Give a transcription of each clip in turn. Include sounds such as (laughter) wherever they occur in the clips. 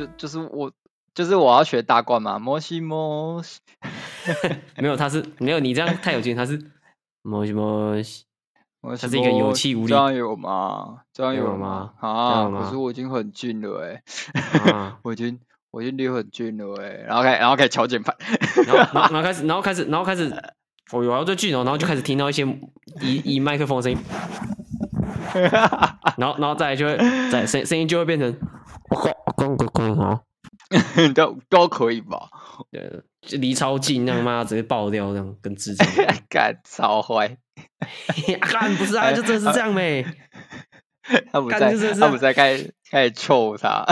就就是我就是我要学大冠嘛，摩西摩西，(laughs) 没有，他是没有你这样太有劲，他是 (laughs) 摩西摩西，他是一个有气无力，这样有吗？这样有吗？啊，可是我已经很近了哎、欸，啊 (laughs) 我已经我已经离很近了哎、欸，然后开然后开始敲键盘，然后然后然后开始然后开始然后开始，哦有啊最近哦，然后就开始听到一些以以麦克风的声音，然后然后再来就会再声声音就会变成，咣咣咣啊，(laughs) 都都可以吧？对，就离超近，那样妈直接爆掉，这样跟智障，(laughs) 干超坏，(laughs) 干不是啊，就真的是这样呗。他不在，他不在，开始开始臭他，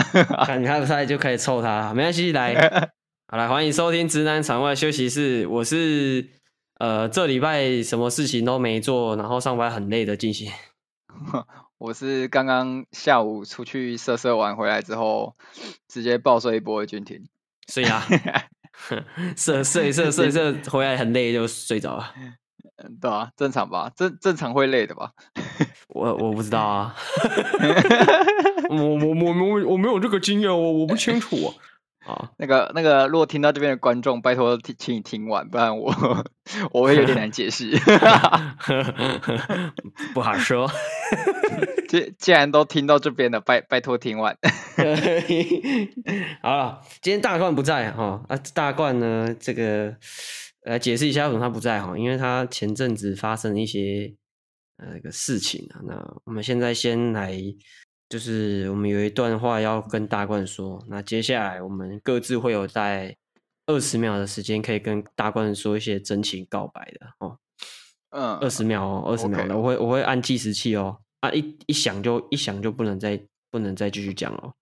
看他不在就开始臭他，没关系，来，好来欢迎收听直男场外休息室，我是呃这礼拜什么事情都没做，然后上班很累的进行。我是刚刚下午出去射射完回来之后，直接暴睡一波的君庭。睡啊，(laughs) 射射射射射回来很累就睡着了。嗯 (laughs) 对啊，正常吧？正正常会累的吧？(laughs) 我我不知道啊，我我我我我没有这个经验，我我不清楚啊。啊，那个那个，如果听到这边的观众，拜托听，请你听完，不然我 (laughs) 我会有点难解释。(laughs) 不好说。(laughs) 既既然都听到这边了，拜拜托听完。好了，今天大冠不在哈啊，大冠呢，这个来解释一下为什么他不在哈，因为他前阵子发生了一些呃那个事情啊。那我们现在先来。就是我们有一段话要跟大冠说，那接下来我们各自会有在二十秒的时间可以跟大冠说一些真情告白的哦。嗯，二十秒哦，二十秒的，我会我会按计时器哦，啊一一响就一响就不能再不能再继续讲了。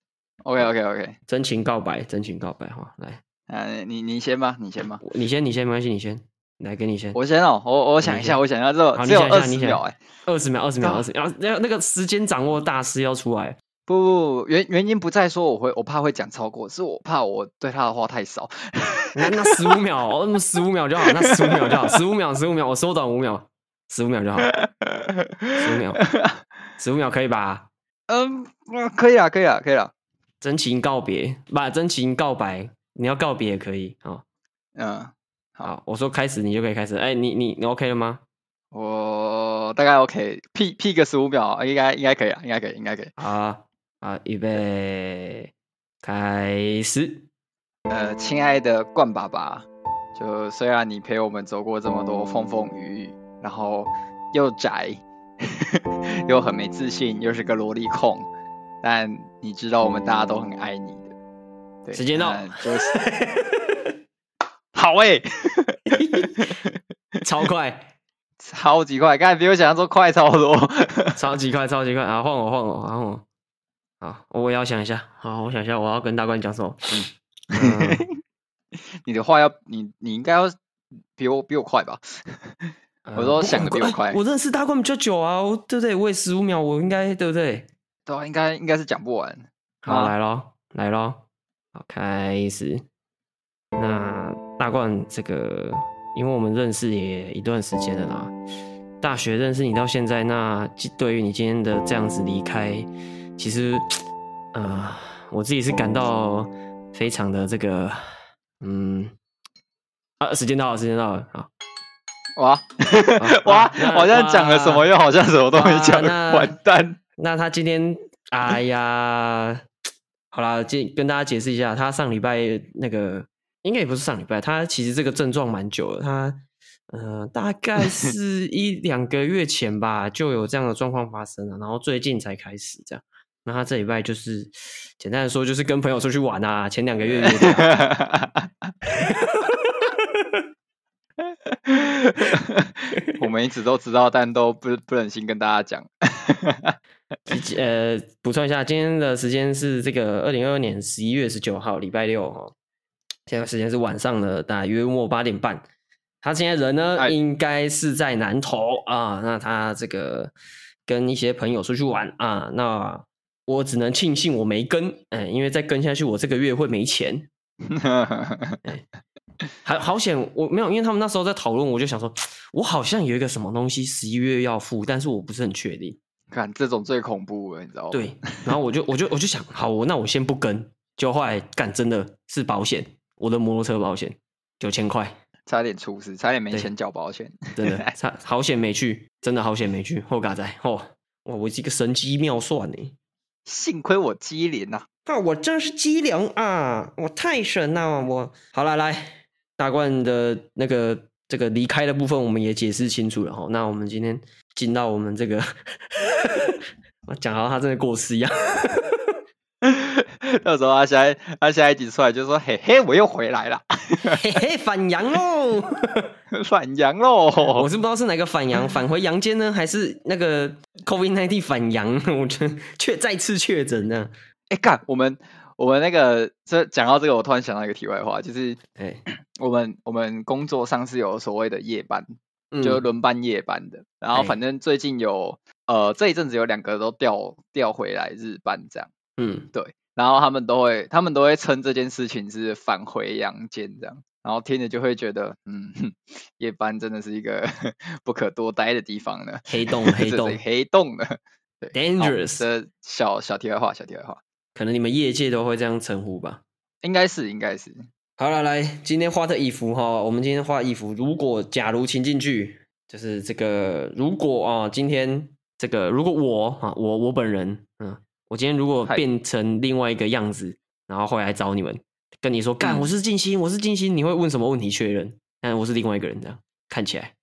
OK OK OK，真情告白，真情告白哈，来，啊你你先吧，你先吧，你先你先没关系，你先来给你先，我先哦，我我想一下，我想一下，这只有二十秒哎。二十秒，二十秒，二十秒，然后那个时间掌握大师要出来。不不不，原原因不在说我会，我怕会讲超过，是我怕我对他的话太少。那那十五秒，那么十五秒就好，那十五秒就好，十五秒，十五秒，我缩短五秒，十五秒就好，十五秒，十五秒可以吧？(laughs) 嗯，可以啊，可以啊，可以啊。真情告别，把真情告白，你要告别也可以啊。嗯，好，我说开始，你就可以开始。哎，你你你 OK 了吗？我大概 OK，屁屁个十五秒，应该应该可以啊，应该可以，应该可以。好，好，预备，开始。呃，亲爱的冠爸爸，就虽然你陪我们走过这么多风风雨雨，然后又宅，(laughs) 又很没自信，又是个萝莉控，但你知道我们大家都很爱你的。对，时间到，就是 (laughs) 好诶、欸，(laughs) 超快。超级快，刚才比我想象中快超多，(laughs) 超级快，超级快啊！换我，换我，换我，好，我也要想一下，好，我想一下，我要跟大官讲什么？嗯，(laughs) 你的话要你，你应该要比我比我快吧？我都想的比我快，我认识大冠比较久啊，对不对？我也十五秒，我应该对不对？对啊，应该应该是讲不完。好，来咯，来咯，好，开始。那大冠这个。因为我们认识也一段时间了啦，大学认识你到现在，那对于你今天的这样子离开，其实，呃，我自己是感到非常的这个，嗯，啊，时间到了，时间到了，好，哇，啊、哇，好像讲了什么，又好像什么都没讲，完蛋。那他今天，哎呀，好啦，今跟大家解释一下，他上礼拜那个。应该也不是上礼拜，他其实这个症状蛮久了，他呃大概 (laughs) 是一两个月前吧就有这样的状况发生了，然后最近才开始这样。那他这礼拜就是简单的说，就是跟朋友出去玩啊，前两个月。(laughs) 我们一直都知道，但都不不忍心跟大家讲。呃，补充一下，今天的时间是这个二零二二年十一月十九号，礼拜六哦。现在时间是晚上的大约末八点半，他现在人呢应该是在南投啊。那他这个跟一些朋友出去玩啊。那我只能庆幸我没跟，哎，因为再跟下去我这个月会没钱。(laughs) 还好险我没有，因为他们那时候在讨论，我就想说，我好像有一个什么东西十一月要付，但是我不是很确定。看这种最恐怖了，你知道吗？对，然后我就我就我就想，好，那我先不跟。就后来干真的是保险，我的摩托车保险九千块，差点出事，差点没钱缴保险，真的 (laughs) 差好险没去，真的好险没去，后嘎仔哦，哇，我是一个神机妙算呢，幸亏我机灵呐，啊，我真是机灵啊，我太神了，我好了，来大冠的那个这个离开的部分，我们也解释清楚了哈，那我们今天进到我们这个。(laughs) 我讲好像他真的过世一样，(laughs) 到时候他下一他下一集出来就说：“嘿嘿，我又回来了，嘿嘿，反阳喽，(laughs) 反阳喽！”我是不知道是哪个反阳，返回阳间呢，还是那个 COVID nineteen 反阳？(laughs) 我确确再次确诊呢。哎，干，我们我们那个这讲到这个，我突然想到一个题外话，就是哎，我们我们工作上是有所谓的夜班，嗯、就轮班夜班的，然后反正最近有。呃，这一阵子有两个都调调回来日班这样，嗯，对，然后他们都会他们都会称这件事情是返回阳间这样，然后听着就会觉得，嗯，夜班真的是一个 (laughs) 不可多待的地方呢，(laughs) 黑洞黑洞黑洞的，dangerous 的小小题外话，小题外话，可能你们业界都会这样称呼吧？应该是应该是。好了，来，今天画的衣服哈，我们今天画衣服，如果假如情境剧，就是这个，如果啊，今天。这个如果我啊，我我本人，嗯，我今天如果变成另外一个样子，然后回来找你们，跟你说，干，我是静心，我是静心，你会问什么问题确认？但我是另外一个人，这样看起来，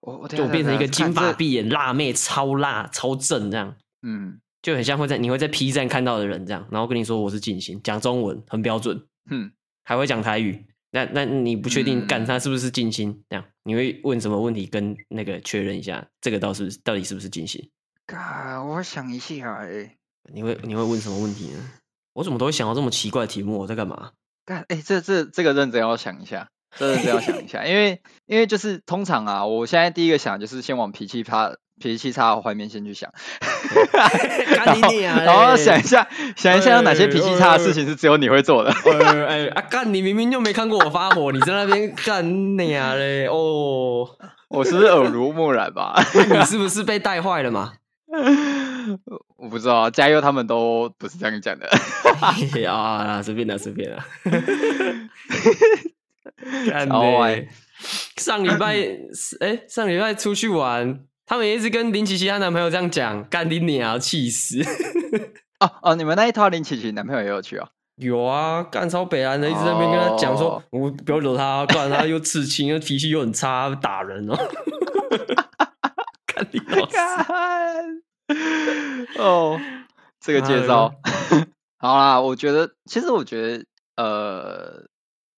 我就变成一个金发碧眼辣妹，超辣超正这样，嗯，就很像会在你会在 P 站看到的人这样，然后跟你说我是静心，讲中文很标准，嗯，还会讲台语。那那你不确定干他是不是静心？这样你会问什么问题跟那个确认一下？这个到是到底是不是静心？啊，我想一下哎，你会你会问什么问题呢？我怎么都会想到这么奇怪的题目？我在干嘛？干哎，这这这个认真要想一下，这认真要想一下，因为因为就是通常啊，我现在第一个想就是先往脾气差。脾气差的画面先去想，然后然后想一下，想一下有哪些脾气差的事情是只有你会做的。哎，啊干！你明明就没看过我发火，你在那边干你啊嘞？哦，我是不是耳濡目染吧？你是不是被带坏了嘛？(laughs) 我不知道，加油，他们都不是这样讲的。(laughs) 啊，随便了，随便了。(laughs) 然后上礼拜，哎，上礼拜出去玩。他们也一直跟林琪琪她男朋友这样讲，干你娘，气死！哦哦，你们那一套林琪琪男朋友也有去啊？有啊，干超北岸的，一直在那边跟他讲说，我、哦、不要惹他，不然他又刺青，又脾气又很差，打人哦。干你看！(laughs) 哦，这个介绍 (laughs) 好啦，我觉得，其实我觉得，呃，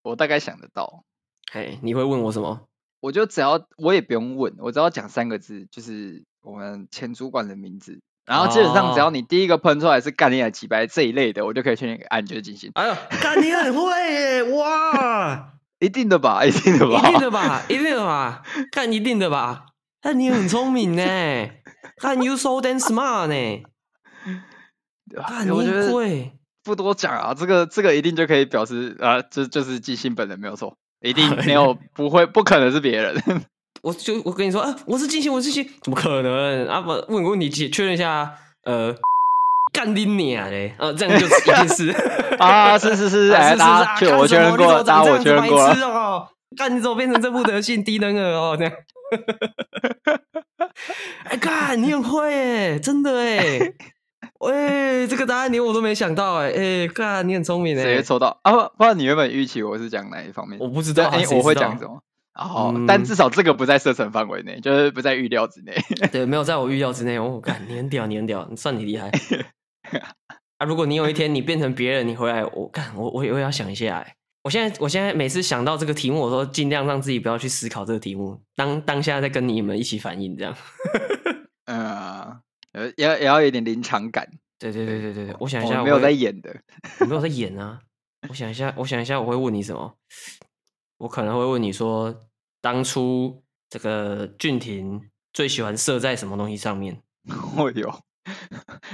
我大概想得到。嘿，你会问我什么？我就只要我也不用问，我只要讲三个字，就是我们前主管的名字，然后基本上只要你第一个喷出来是干你还几白这一类的，我就可以确定按就是进行。哎呦，干你很会耶！哇，(laughs) 一定的吧，一定的吧，一定的吧，一定的吧，干一定的吧，看你很聪明呢，(laughs) 看 you so damn smart 呢，干你会不多讲啊，这个这个一定就可以表示啊，这就是即兴本人没有错。(laughs) 一定没有，不会，不可能是别人。(laughs) 我就我跟你说，啊，我是金星，我是金星，怎么可能？啊，不，问个问题，确确认一下，呃，干你娘嘞！呃，这样就是一定是啊，是是是，哎，大家我确认过，大家我确认过哦，干你怎么变成这副德性，低能儿哦，这样。(laughs) 哎，干你很会哎，真的哎。喂，这个答案连我都没想到哎哎，看你很聪明哎，谁抽到啊？不，不知道你原本预期我是讲哪一方面？我不知道，哎，我会讲什么？哦，但至少这个不在射程范围内，就是不在预料之内。对，没有在我预料之内。我看你很屌，你很屌，你算你厉害。(laughs) 啊，如果你有一天你变成别人，你回来，我看我我我也要想一下哎。我现在我现在每次想到这个题目，我都尽量让自己不要去思考这个题目，当当下在跟你们一起反应这样。嗯。(laughs) 呃，也要也要有点临场感。对对对对对对，我想一下，我没有在演的，我没有在演啊。我想一下，我想一下，我会问你什么？我可能会问你说，当初这个俊廷最喜欢射在什么东西上面？(laughs) 哦哟，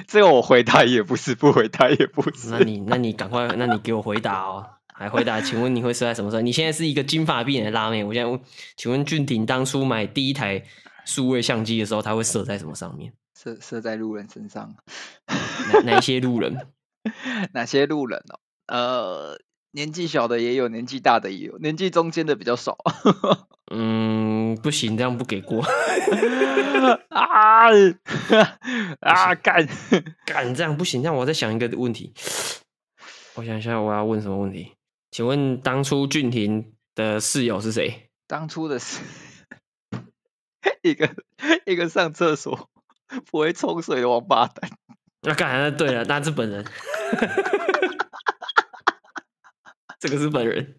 这个我回答也不是，不回答也不是。那你那你赶快，那你给我回答哦，还回答？请问你会射在什么时候？你现在是一个金发碧眼的辣妹，我现在问，请问俊廷当初买第一台数位相机的时候，他会射在什么上面？射射在路人身上，哪哪些路人？(laughs) 哪些路人哦？呃，年纪小的也有，年纪大的也有，年纪中间的比较少。嗯，不行，这样不给过。啊 (laughs) 啊！(laughs) 干干这样不行，这样我再想一个问题。我想一下，我要问什么问题？请问当初俊廷的室友是谁？当初的是 (laughs) 一个一个上厕所不会冲水的王八蛋。那干那对了，那是本人。这个是本人，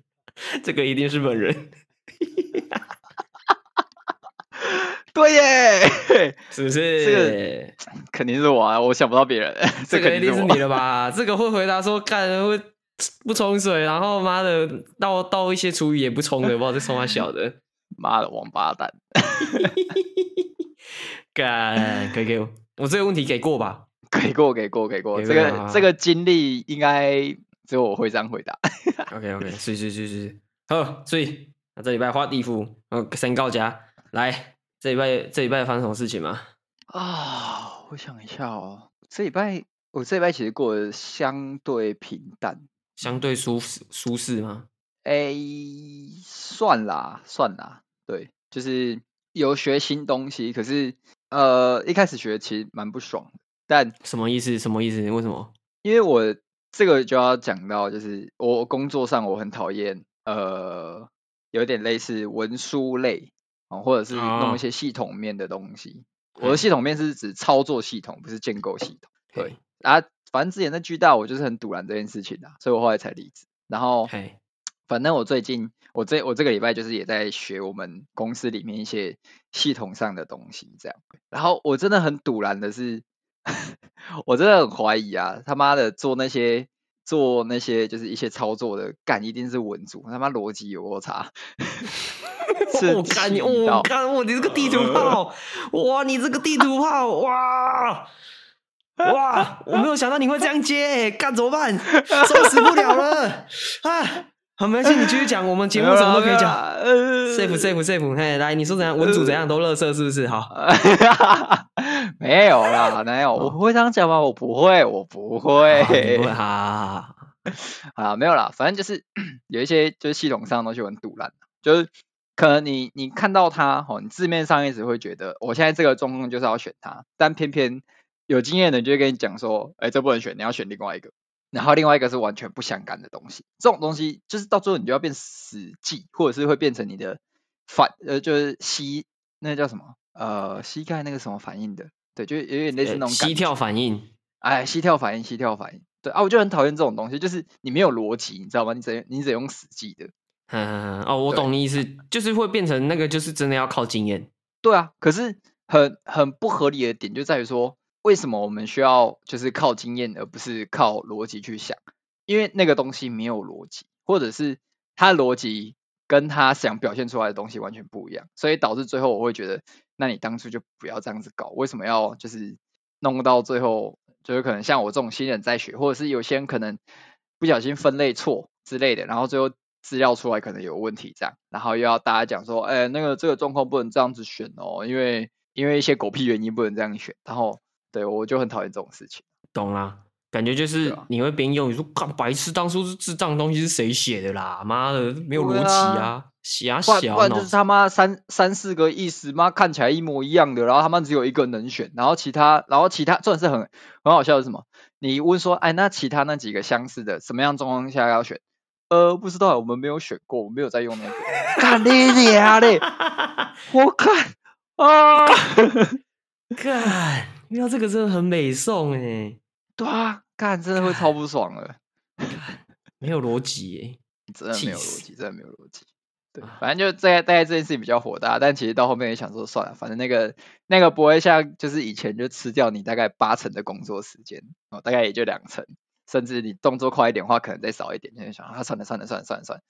这个一定是本人。(laughs) 对耶，(laughs) 是不是？这个肯定是我啊！我想不到别人，这个一定是你了吧？这个会回答说干会不冲水，然后妈的倒倒一些厨余也不冲的，不知道在冲他小的，(laughs) 妈的王八蛋！干可以给我，我这个问题给过吧？(laughs) 给过，给过，给过。这个这个经历应该只有我会这样回答。OK OK，是是是是，好，所以那这礼拜画地库，嗯，先告假来。这礼拜这礼拜发生什么事情吗？啊，我想一下哦。这礼拜我这礼拜其实过得相对平淡，相对舒适舒适吗？哎，算啦算啦，对，就是有学新东西，可是呃一开始学其实蛮不爽的。但什么意思？什么意思？为什么？因为我这个就要讲到，就是我工作上我很讨厌呃有点类似文书类。哦，或者是弄一些系统面的东西。Oh. 我的系统面是指操作系统，不是建构系统。对啊，反正之前在巨大，我就是很赌烂这件事情的，所以我后来才离职。然后反正我最近，我这我这个礼拜就是也在学我们公司里面一些系统上的东西，这样。然后我真的很赌烂的是，(laughs) 我真的很怀疑啊，他妈的做那些做那些就是一些操作的干，一定是文组，他妈逻辑有多差。(laughs) 我干你！我干我！你这个地图炮！哇！你这个地图炮！哇！(laughs) 哇！我没有想到你会这样接，干怎么办？收拾不了了啊！好，没关系，你继续讲。我们节目什么都可以讲。safe safe safe，嘿，来，你说怎样？文主怎样都乐色是不是？好，(laughs) 没有啦，没有。我不会这样讲吗？我不会，我不会。不会哈。(laughs) 啊，没有啦，反正就是 (clears throat) 有一些就是系统上的东西很赌烂，就是。可能你你看到它，吼，你字面上一直会觉得，我现在这个状况就是要选它，但偏偏有经验的人就会跟你讲说，哎，这不能选，你要选另外一个，然后另外一个是完全不相干的东西，这种东西就是到最后你就要变死记，或者是会变成你的反，呃，就是膝，那个叫什么？呃，膝盖那个什么反应的？对，就有点类似那种膝跳反应，哎，膝跳反应，膝跳反应，对啊，我就很讨厌这种东西，就是你没有逻辑，你知道吗？你只你只用死记的。嗯嗯嗯哦，我懂你意思，就是会变成那个，就是真的要靠经验。对啊，可是很很不合理的点就在于说，为什么我们需要就是靠经验，而不是靠逻辑去想？因为那个东西没有逻辑，或者是他逻辑跟他想表现出来的东西完全不一样，所以导致最后我会觉得，那你当初就不要这样子搞，为什么要就是弄到最后，就是可能像我这种新人在学，或者是有些人可能不小心分类错之类的，然后最后。资料出来可能有问题，这样，然后又要大家讲说，哎、那个这个状况不能这样子选哦，因为因为一些狗屁原因不能这样选，然后对我就很讨厌这种事情。懂啦，感觉就是你会边用，你说干白痴，当初是智障的东西是谁写的啦？妈的，没有逻辑啊，瞎想、啊。不然就是他妈三三四个意思，妈看起来一模一样的，然后他妈只有一个能选，然后其他，然后其他，这是很很好笑的是什么？你问说，哎，那其他那几个相似的，什么样状况下要选？呃，不知道，我们没有选过，我没有在用那个。(laughs) 看你娘嘞！我看啊，(laughs) 看，遇到这个真的很美送哎。对啊，看真的会超不爽的。没有逻辑哎，(laughs) 真的没有逻辑，真的没有逻辑。对，反正就在大概这件事情比较火大，但其实到后面也想说算了，反正那个那个不会像就是以前就吃掉你大概八成的工作时间哦，大概也就两成。甚至你动作快一点的话，可能再少一点。就想啊，算了算了算了算了算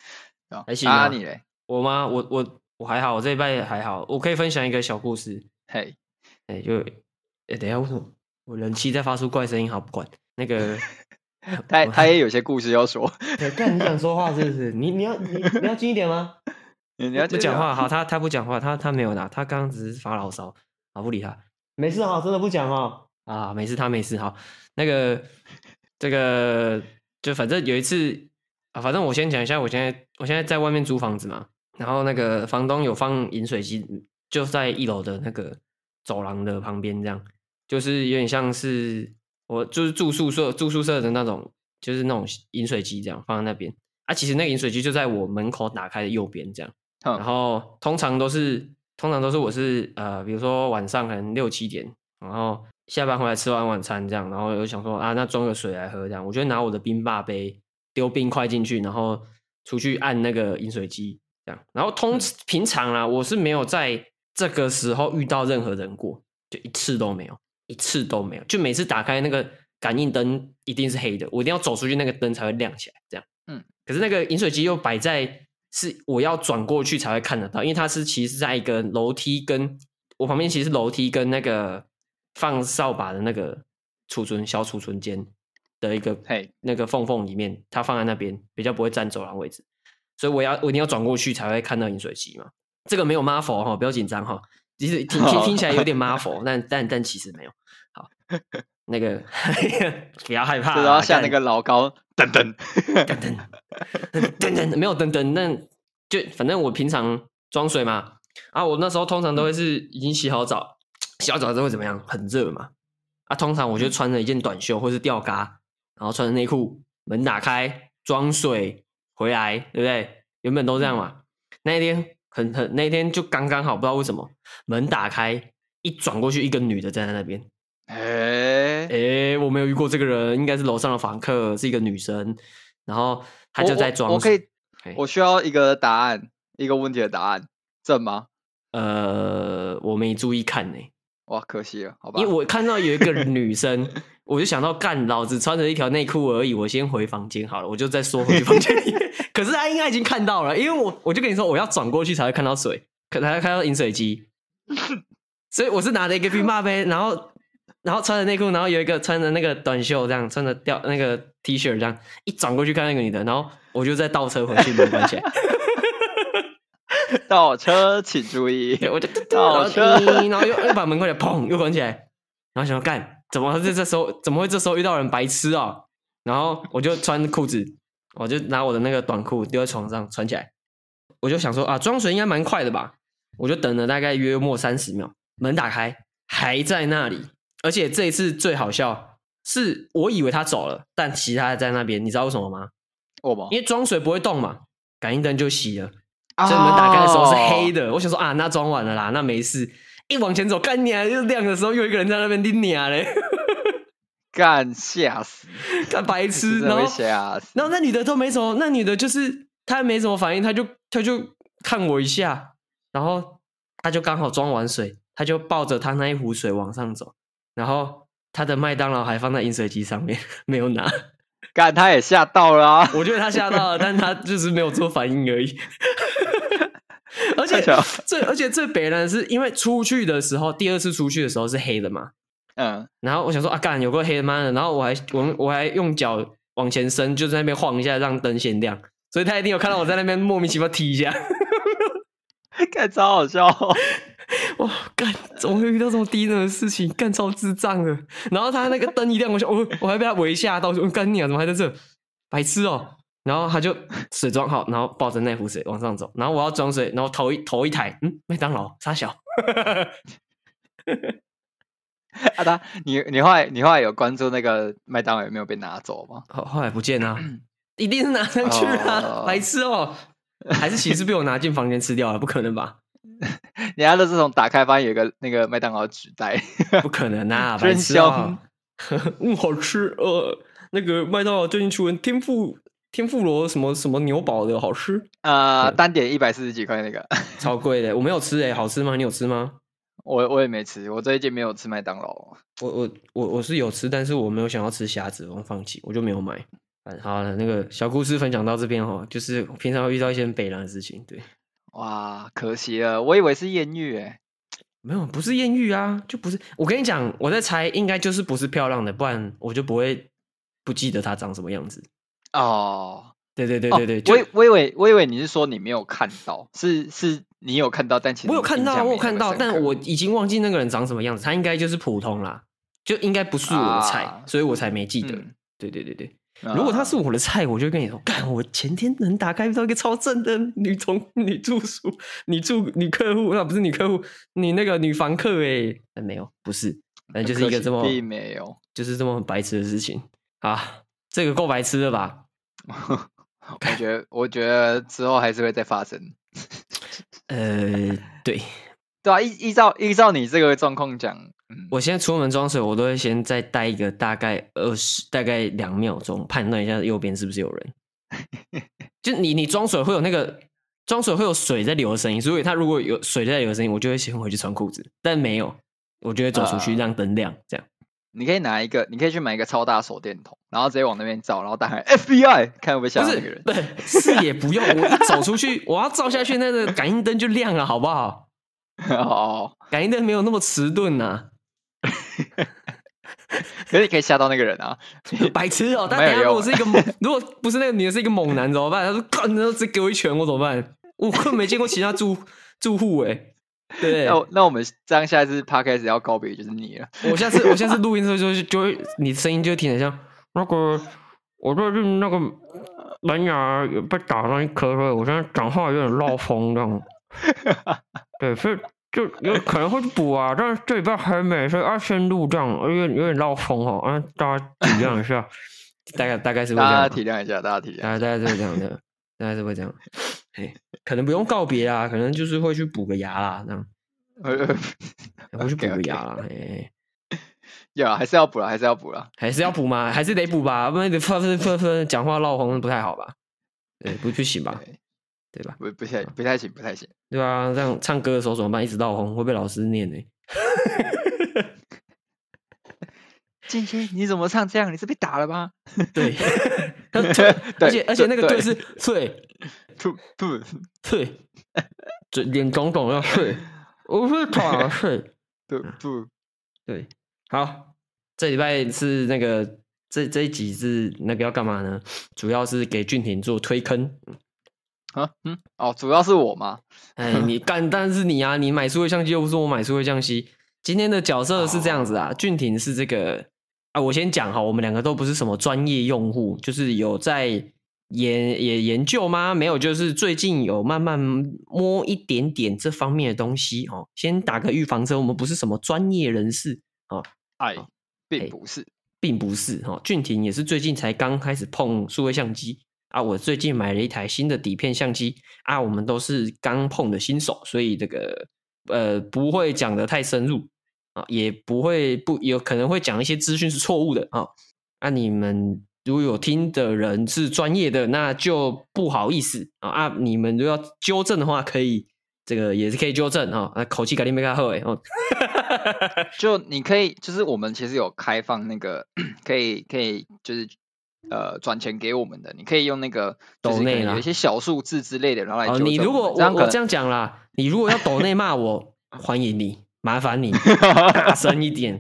了，还行啊。你嘞？我吗？我我我还好，我这一拜还好。我可以分享一个小故事。嘿，哎，就哎，等一下，为什么我人气在发出怪声音？好，不管那个，(laughs) 他他也有些故事要说。(laughs) 但你想说话是不是？你你要你你要近一点吗？(laughs) 你要不讲话？好，他他不讲话，他他没有拿，他刚刚只是发牢骚。好，不理他，没事哈，真的不讲哈。啊，没事，他没事哈。那个。这个就反正有一次啊，反正我先讲一下，我现在我现在在外面租房子嘛，然后那个房东有放饮水机，就在一楼的那个走廊的旁边，这样就是有点像是我就是住宿舍住宿舍的那种，就是那种饮水机这样放在那边啊。其实那个饮水机就在我门口打开的右边这样，然后通常都是通常都是我是呃，比如说晚上可能六七点，然后。下班回来吃完晚餐，这样，然后我就想说啊，那装个水来喝，这样，我就拿我的冰霸杯丢冰块进去，然后出去按那个饮水机，这样，然后通平常啊，我是没有在这个时候遇到任何人过，就一次都没有，一次都没有，就每次打开那个感应灯一定是黑的，我一定要走出去，那个灯才会亮起来，这样，嗯，可是那个饮水机又摆在是我要转过去才会看得到，因为它是其实是在一个楼梯跟我旁边，其实是楼梯跟那个。放扫把的那个储存小储存间的一个嘿那个缝缝里面，它放在那边比较不会占走廊位置，所以我要我一定要转过去才会看到饮水机嘛。这个没有妈佛哈，不要紧张哈，其实听听听起来有点妈佛，但但但其实没有。好，(laughs) 那个 (laughs) 不要害怕，然后像那个老高噔噔噔噔噔噔，没有噔噔，那就反正我平常装水嘛，啊，我那时候通常都会是已经洗好澡。洗好澡之后会怎么样？很热嘛。啊，通常我就穿着一件短袖或是吊嘎，然后穿着内裤，门打开，装水回来，对不对？原本都这样嘛。那一天很很，那一天就刚刚好，不知道为什么门打开，一转过去，一个女的站在那边。哎哎、欸，我没有遇过这个人，应该是楼上的房客，是一个女生。然后她就在装。我可以，我需要一个答案，一个问题的答案，正吗？呃，我没注意看呢、欸。哇，可惜了，好吧。因为我看到有一个女生，(laughs) 我就想到干，老子穿着一条内裤而已，我先回房间好了，我就再缩回去房间里面。(laughs) 可是她应该已经看到了，因为我我就跟你说，我要转过去才会看到水，可才会看到饮水机。(laughs) 所以我是拿着一个冰霸杯，然后然后穿着内裤，然后有一个穿着那个短袖，这样穿着吊那个 T 恤，这样一转过去看那个女的，然后我就再倒车回去门关起来。(laughs) 倒车请注意，我 (laughs) 就倒车，(laughs) 然后又又把门关起来，砰，又关起来，然后想要干，怎么这这时候怎么会这时候遇到人白痴啊、然后我就穿裤子，我就拿我的那个短裤丢在床上穿起来，我就想说啊，装水应该蛮快的吧？我就等了大概约莫三十秒，门打开还在那里，而且这一次最好笑是我以为他走了，但其他在那边，你知道为什么吗？因为装水不会动嘛，感应灯就熄了。所以门打开的时候是黑的，oh. 我想说啊，那装完了啦，那没事。一往前走，干你啊！又亮的时候，又一个人在那边盯你啊嘞，(laughs) 干吓死，干白痴，然后吓死。然后那女的都没什么，那女的就是她没什么反应，她就她就看我一下，然后她就刚好装完水，她就抱着她那一壶水往上走，然后他的麦当劳还放在饮水机上面，(laughs) 没有拿。干，他也吓到了啊！我觉得他吓到了，但他就是没有做反应而已。(laughs) 而且最而且最北的是，因为出去的时候，第二次出去的时候是黑的嘛，嗯，然后我想说啊，干有个黑的妈的，然后我还 (laughs) 我我还用脚往前伸，就在那边晃一下，让灯先亮，所以他一定有看到我在那边莫名其妙踢一下，(laughs) 干超好笑，(laughs) 哇，干怎么会遇到这么低能的事情，干超智障的，然后他那个灯一亮，我想我我还被他围吓到，说干你啊，怎么还在这，白痴哦。然后他就水装好，然后抱着那壶水往上走。然后我要装水，然后头一头一抬，嗯，麦当劳，傻小。阿达、啊，你你后来你后来有关注那个麦当劳有没有被拿走吗？后后来不见啊，一定是拿上去了，白痴哦，(laughs) 还是其实被我拿进房间吃掉了？不可能吧？(laughs) 人家都是从打开发现有个那个麦当劳纸袋，(laughs) 不可能啊，白痴哦，嗯，好吃，呃，那个麦当劳最近出天赋。天妇罗什么什么牛堡的好吃啊？呃、对单点一百四十几块那个，超贵的。我没有吃诶，好吃吗？你有吃吗？我我也没吃，我这一季没有吃麦当劳。我我我我是有吃，但是我没有想要吃虾子，我放弃，我就没有买。好了，那个小故事分享到这边哈，就是平常会遇到一些很北烂的事情。对，哇，可惜了，我以为是艳遇诶，没有，不是艳遇啊，就不是。我跟你讲，我在猜，应该就是不是漂亮的，不然我就不会不记得她长什么样子。哦，对对对对对，我我以为我以为你是说你没有看到，是是你有看到，但其实我有看到，我有看到，但我已经忘记那个人长什么样子，他应该就是普通啦，就应该不是我的菜，所以我才没记得。对对对对，如果他是我的菜，我就跟你说，干，我前天能打开遇到一个超正的女同女住宿、女住女客户，那不是女客户，你那个女房客哎，没有，不是，那就是一个这么并没有，就是这么白痴的事情啊，这个够白痴了吧？(laughs) 我觉得，我觉得之后还是会再发生。(laughs) 呃，对，对啊，依依照依照你这个状况讲，嗯，我现在出门装水，我都会先再待一个大概二十，大概两秒钟，判断一下右边是不是有人。(laughs) 就你你装水会有那个装水会有水在流的声音，所以它如果有水在流的声音，我就会先回去穿裤子。但没有，我就会走出去让灯亮，呃，这样。你可以拿一个，你可以去买一个超大手电筒，然后直接往那边照，然后打开 FBI，看会不会吓到那个人。对，是也不用，我一走出去，(laughs) 我要照下去，那个感应灯就亮了，好不好？(laughs) 哦，感应灯没有那么迟钝呐。(laughs) 可是你可以吓到那个人啊，(laughs) 白痴哦！但等下如果是一个猛，如果不是那个女的是一个猛男怎么办？他说干，然后直接给我一拳，我怎么办？我根本没见过其他住住户哎。对，那那我们这样下一次 podcast 要告别就是你了。我下次我下次录音的时候就就会你声音就会听得像那个我最近那个门牙被打上一颗，所以我现在讲话有点漏风这样。(laughs) 对，所以就有可能会补啊，但是这礼拜还没，所以要先录这样，有点有点绕风哦，嗯，大家体谅一下，(laughs) 大概大概是会这样，大家体谅一下，大家体谅，大家是会这样的，大概是会这样。哎，可能不用告别啊，可能就是会去补个牙啦，这样。(laughs) 我去补个牙啦，哎，有还是要补了，还是要补了，还是要补吗？还是得补吧，不然得分分分分讲话绕红不太好吧？对，不去洗吧？对吧？不不太不太行，不太行。对啊，这样唱歌的时候怎么办？一直闹红会被老师念呢。(laughs) 静心，你怎么唱这样？你是被打了吗？(laughs) 对，而且而且那个对是对。吐吐对，嘴脸肿肿要睡，我是躺睡，(laughs) 吐吐，对，好，这礼拜是那个这这一集是那个要干嘛呢？主要是给俊廷做推坑，啊嗯哦，主要是我嘛？哎，你干，但是你啊，你买数位相机又不是我买数位相机，今天的角色是这样子啊，俊廷是这个啊，我先讲哈，我们两个都不是什么专业用户，就是有在。研也研究吗？没有，就是最近有慢慢摸一点点这方面的东西哦。先打个预防针，我们不是什么专业人士哦。哎，并不是，并不是哈。俊廷也是最近才刚开始碰数位相机啊。我最近买了一台新的底片相机啊。我们都是刚碰的新手，所以这个呃不会讲得太深入啊，也不会不有可能会讲一些资讯是错误的啊。啊，你们。如果有听的人是专业的，那就不好意思啊啊！你们如果要纠正的话，可以这个也是可以纠正啊。那口气肯定没他好哎哦。就你可以，就是我们其实有开放那个 (clears throat) 可以可以就是呃转钱给我们的，你可以用那个抖内有一些小数字之类的，然后来纠正。你如果我我这样讲啦，你如果要抖内骂我，(laughs) 欢迎你，麻烦你 (laughs) 大声一点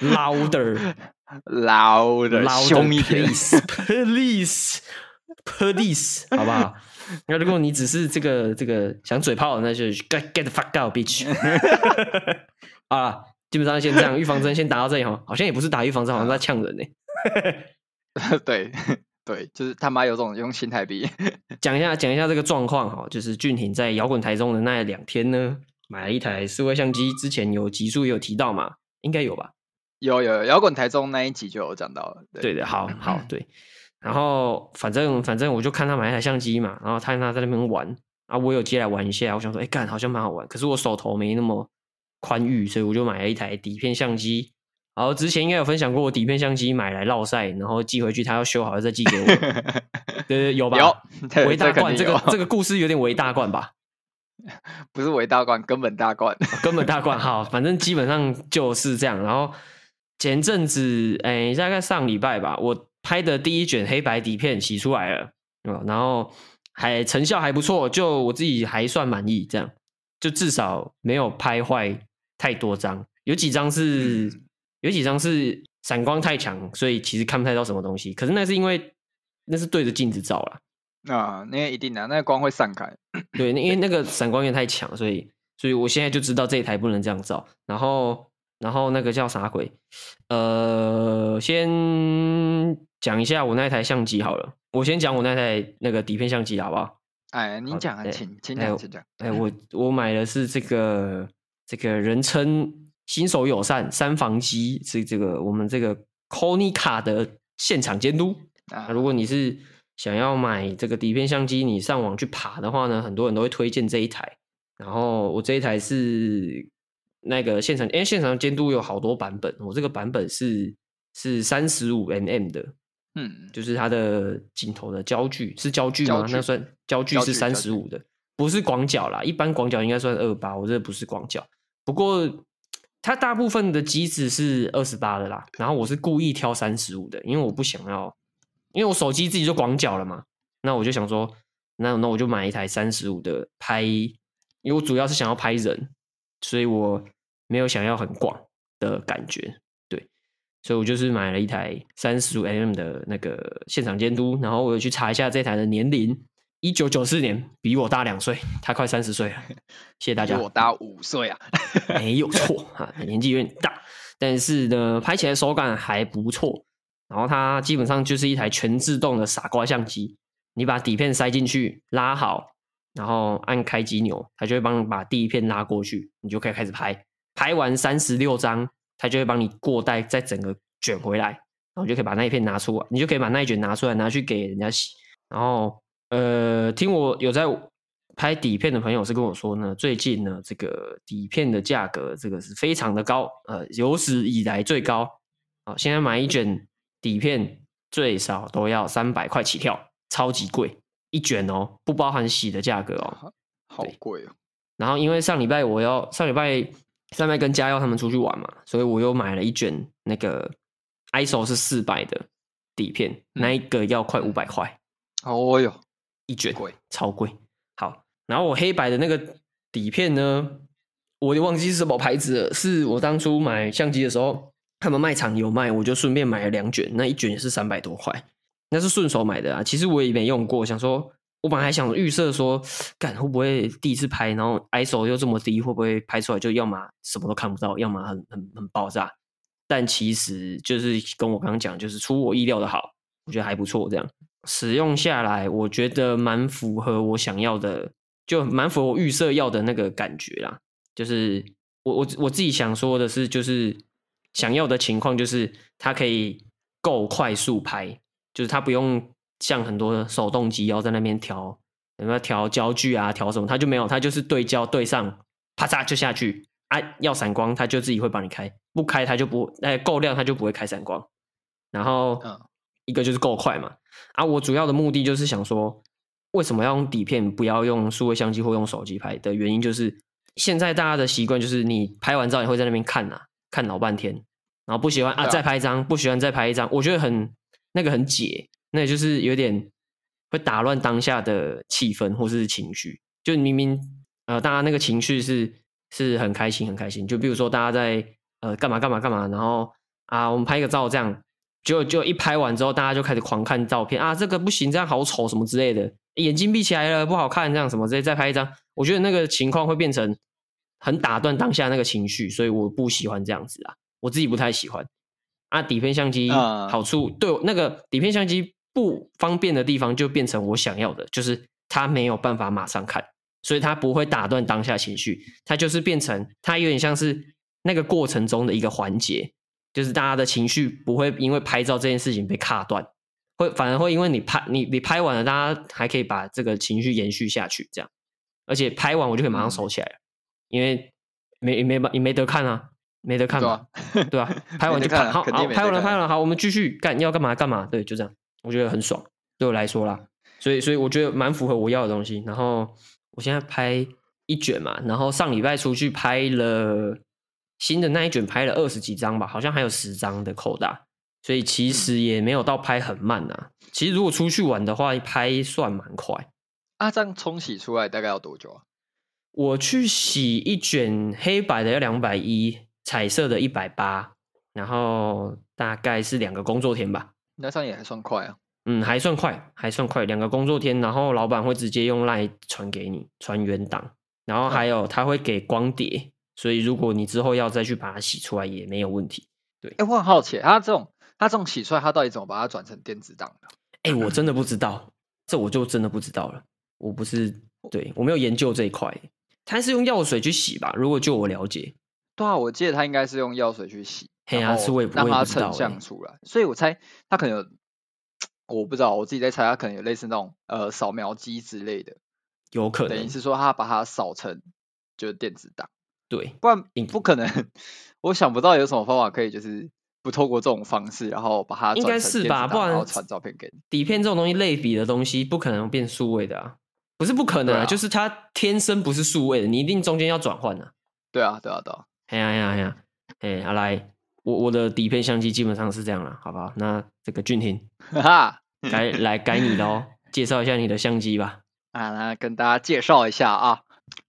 ，louder。(laughs) louder，凶一点，please，please，please，好不好？那如果你只是这个这个想嘴炮，那就 get get the fuck out，bitch。啊，基本上先这样，预防针先打到这里哈，好像也不是打预防针，好像在呛人呢。(laughs) 对对，就是他妈有种用心态比。(laughs) 讲一下讲一下这个状况哈，就是俊廷在摇滚台中的那两天呢，买了一台数位相机，之前有集数也有提到嘛，应该有吧？有有摇滚台中那一集就有讲到了，对，对的，好好对，然后反正反正我就看他买一台相机嘛，然后他他在那边玩啊，我有接来玩一下，我想说，哎干，好像蛮好玩，可是我手头没那么宽裕，所以我就买了一台底片相机。然后之前应该有分享过，我底片相机买来烙赛，然后寄回去，他要修好了再寄给我。(laughs) 对对，有吧？有，(laughs) 为大冠这个这个故事有点为大冠吧？(laughs) 不是为大冠，根本大冠，根本大冠。好，反正基本上就是这样，然后。前阵子，哎、欸，大概上礼拜吧，我拍的第一卷黑白底片洗出来了，然后还成效还不错，就我自己还算满意，这样，就至少没有拍坏太多张，有几张是有几张是闪光太强，所以其实看不太到什么东西，可是那是因为那是对着镜子照了，啊，那个一定的，那个光会散开，对，因为那个闪光源太强，所以所以我现在就知道这一台不能这样照，然后。然后那个叫啥鬼？呃，先讲一下我那台相机好了。我先讲我那台那个底片相机好不好？哎，您讲啊，请请讲，请讲。哎，我我买的是这个这个人称新手友善三防机，是这个我们这个 Konica 的现场监督。啊，如果你是想要买这个底片相机，你上网去爬的话呢，很多人都会推荐这一台。然后我这一台是那个现场，因为现场监督有好多版本，我这个版本是是三十五 mm 的，嗯，就是它的镜头的焦距是焦距吗？距那算焦距是三十五的，不是广角啦，一般广角应该算二八，我这个不是广角。不过它大部分的机子是二十八的啦，然后我是故意挑三十五的，因为我不想要。因为我手机自己就广角了嘛，那我就想说，那那我就买一台三十五的拍，因为我主要是想要拍人，所以我没有想要很广的感觉，对，所以我就是买了一台三十五 mm 的那个现场监督，然后我有去查一下这台的年龄，一九九四年，比我大两岁，他快三十岁了，谢谢大家，比我大五岁啊，没有错啊，年纪有点大，但是呢，拍起来手感还不错。然后它基本上就是一台全自动的傻瓜相机，你把底片塞进去，拉好，然后按开机钮，它就会帮你把第一片拉过去，你就可以开始拍。拍完三十六张，它就会帮你过带，再整个卷回来，然后就可以把那一片拿出来，你就可以把那一卷拿出来，拿去给人家洗。然后，呃，听我有在拍底片的朋友是跟我说呢，最近呢，这个底片的价格这个是非常的高，呃，有史以来最高。好，现在买一卷。底片最少都要三百块起跳，超级贵，一卷哦，不包含洗的价格哦，好贵哦。然后因为上礼拜我要上礼拜上礼拜跟家耀他们出去玩嘛，所以我又买了一卷那个 ISO 是四百的底片，嗯、那一个要快五百块。哦哟，一卷贵，超贵。好，然后我黑白的那个底片呢，我也忘记是什么牌子了，是我当初买相机的时候。他们卖场有卖，我就顺便买了两卷，那一卷也是三百多块，那是顺手买的啊。其实我也没用过，想说，我本来还想预设说，干会不会第一次拍，然后 ISO 又这么低，会不会拍出来就要么什么都看不到，要么很很很爆炸。但其实就是跟我刚刚讲，就是出我意料的好，我觉得还不错。这样使用下来，我觉得蛮符合我想要的，就蛮符合我预设要的那个感觉啦。就是我我我自己想说的是，就是。想要的情况就是它可以够快速拍，就是它不用像很多手动机要在那边调，什么调焦距啊，调什么，它就没有，它就是对焦对上，啪嚓就下去啊。要闪光，它就自己会帮你开；不开，它就不，哎，够亮，它就不会开闪光。然后，一个就是够快嘛。啊，我主要的目的就是想说，为什么要用底片，不要用数位相机或用手机拍的原因，就是现在大家的习惯就是你拍完照，你会在那边看呐。看老半天，然后不喜欢啊，再拍一张，不喜欢再拍一张，我觉得很那个很解，那就是有点会打乱当下的气氛或是情绪。就明明呃，大家那个情绪是是很开心很开心，就比如说大家在呃干嘛干嘛干嘛，然后啊我们拍一个照这样，就就一拍完之后，大家就开始狂看照片啊，这个不行，这样好丑什么之类的，眼睛闭起来了不好看，这样什么之类，再拍一张，我觉得那个情况会变成。很打断当下那个情绪，所以我不喜欢这样子啊，我自己不太喜欢。啊，底片相机好处、uh. 对那个底片相机不方便的地方，就变成我想要的，就是它没有办法马上看，所以它不会打断当下情绪，它就是变成它有点像是那个过程中的一个环节，就是大家的情绪不会因为拍照这件事情被卡断，会反而会因为你拍你你拍完了，大家还可以把这个情绪延续下去，这样，而且拍完我就可以马上收起来了。嗯因为没没没没得看啊，没得看嘛，对啊，(laughs) 拍完就看，好，好，拍完了，拍完了，好，我们继续干，要干嘛干嘛，对，就这样，我觉得很爽，对我来说啦，所以所以我觉得蛮符合我要的东西。然后我现在拍一卷嘛，然后上礼拜出去拍了新的那一卷，拍了二十几张吧，好像还有十张的扣打，所以其实也没有到拍很慢呐。其实如果出去玩的话，拍算蛮快。啊，这样冲洗出来大概要多久啊？我去洗一卷黑白的要两百一，彩色的一百八，然后大概是两个工作天吧。那这样也还算快啊。嗯，还算快，还算快，两个工作天，然后老板会直接用 LINE 传给你，传原档，然后还有他会给光碟，所以如果你之后要再去把它洗出来也没有问题。对，哎，我很好奇，它这种它这种洗出来，它到底怎么把它转成电子档的？哎、欸，我真的不知道，这我就真的不知道了。我不是对我没有研究这一块，它是用药水去洗吧？如果就我了解，对啊，我记得它应该是用药水去洗，嘿啊，是我也不让它成像出来。所以我猜它可能有，我不知道，我自己在猜，它可能有类似那种呃扫描机之类的，有可能。等于是说，它把它扫成就是电子档，对，不然不可能。我想不到有什么方法可以就是。不透过这种方式，然后把它应该是吧，不然然后传照片给你。底片这种东西，类比的东西，不可能变数位的啊，不是不可能啊，啊就是它天生不是数位的，你一定中间要转换的。对啊，对啊，对啊。哎呀哎呀哎呀，哎，好来，我我的底片相机基本上是这样了，好不好？那这个俊廷，哈哈，该来该你的哦，介绍一下你的相机吧。(laughs) 啊，那跟大家介绍一下啊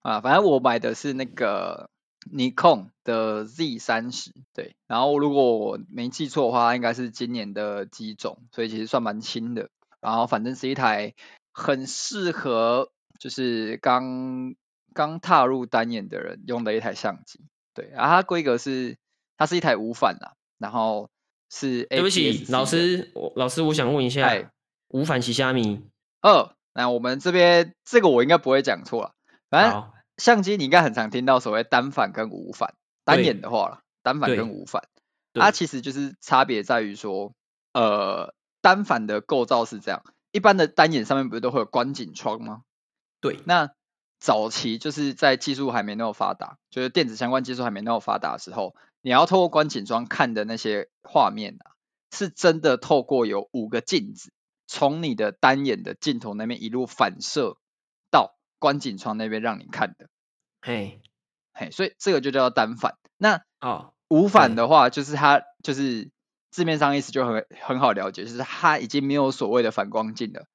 啊，反正我买的是那个。尼康的 Z 三十，对，然后如果我没记错的话，应该是今年的机种，所以其实算蛮新的。然后反正是一台很适合就是刚刚踏入单眼的人用的一台相机，对。然后它规格是，它是一台无反啦，然后是对不起，老师，我老师我想问一下，无反洗虾米？二，那我们这边这个我应该不会讲错了，反正。相机你应该很常听到所谓单反跟无反，单眼的话了，单反跟无反，它其实就是差别在于说，呃，单反的构造是这样，一般的单眼上面不是都会有观景窗吗？对，那早期就是在技术还没那么发达，就是电子相关技术还没那么发达的时候，你要透过观景窗看的那些画面啊，是真的透过有五个镜子，从你的单眼的镜头那边一路反射到。观景窗那边让你看的，嘿，嘿，所以这个就叫单反。那哦，无反的话，就是它就是字面上意思就很很好了解，就是它已经没有所谓的反光镜了。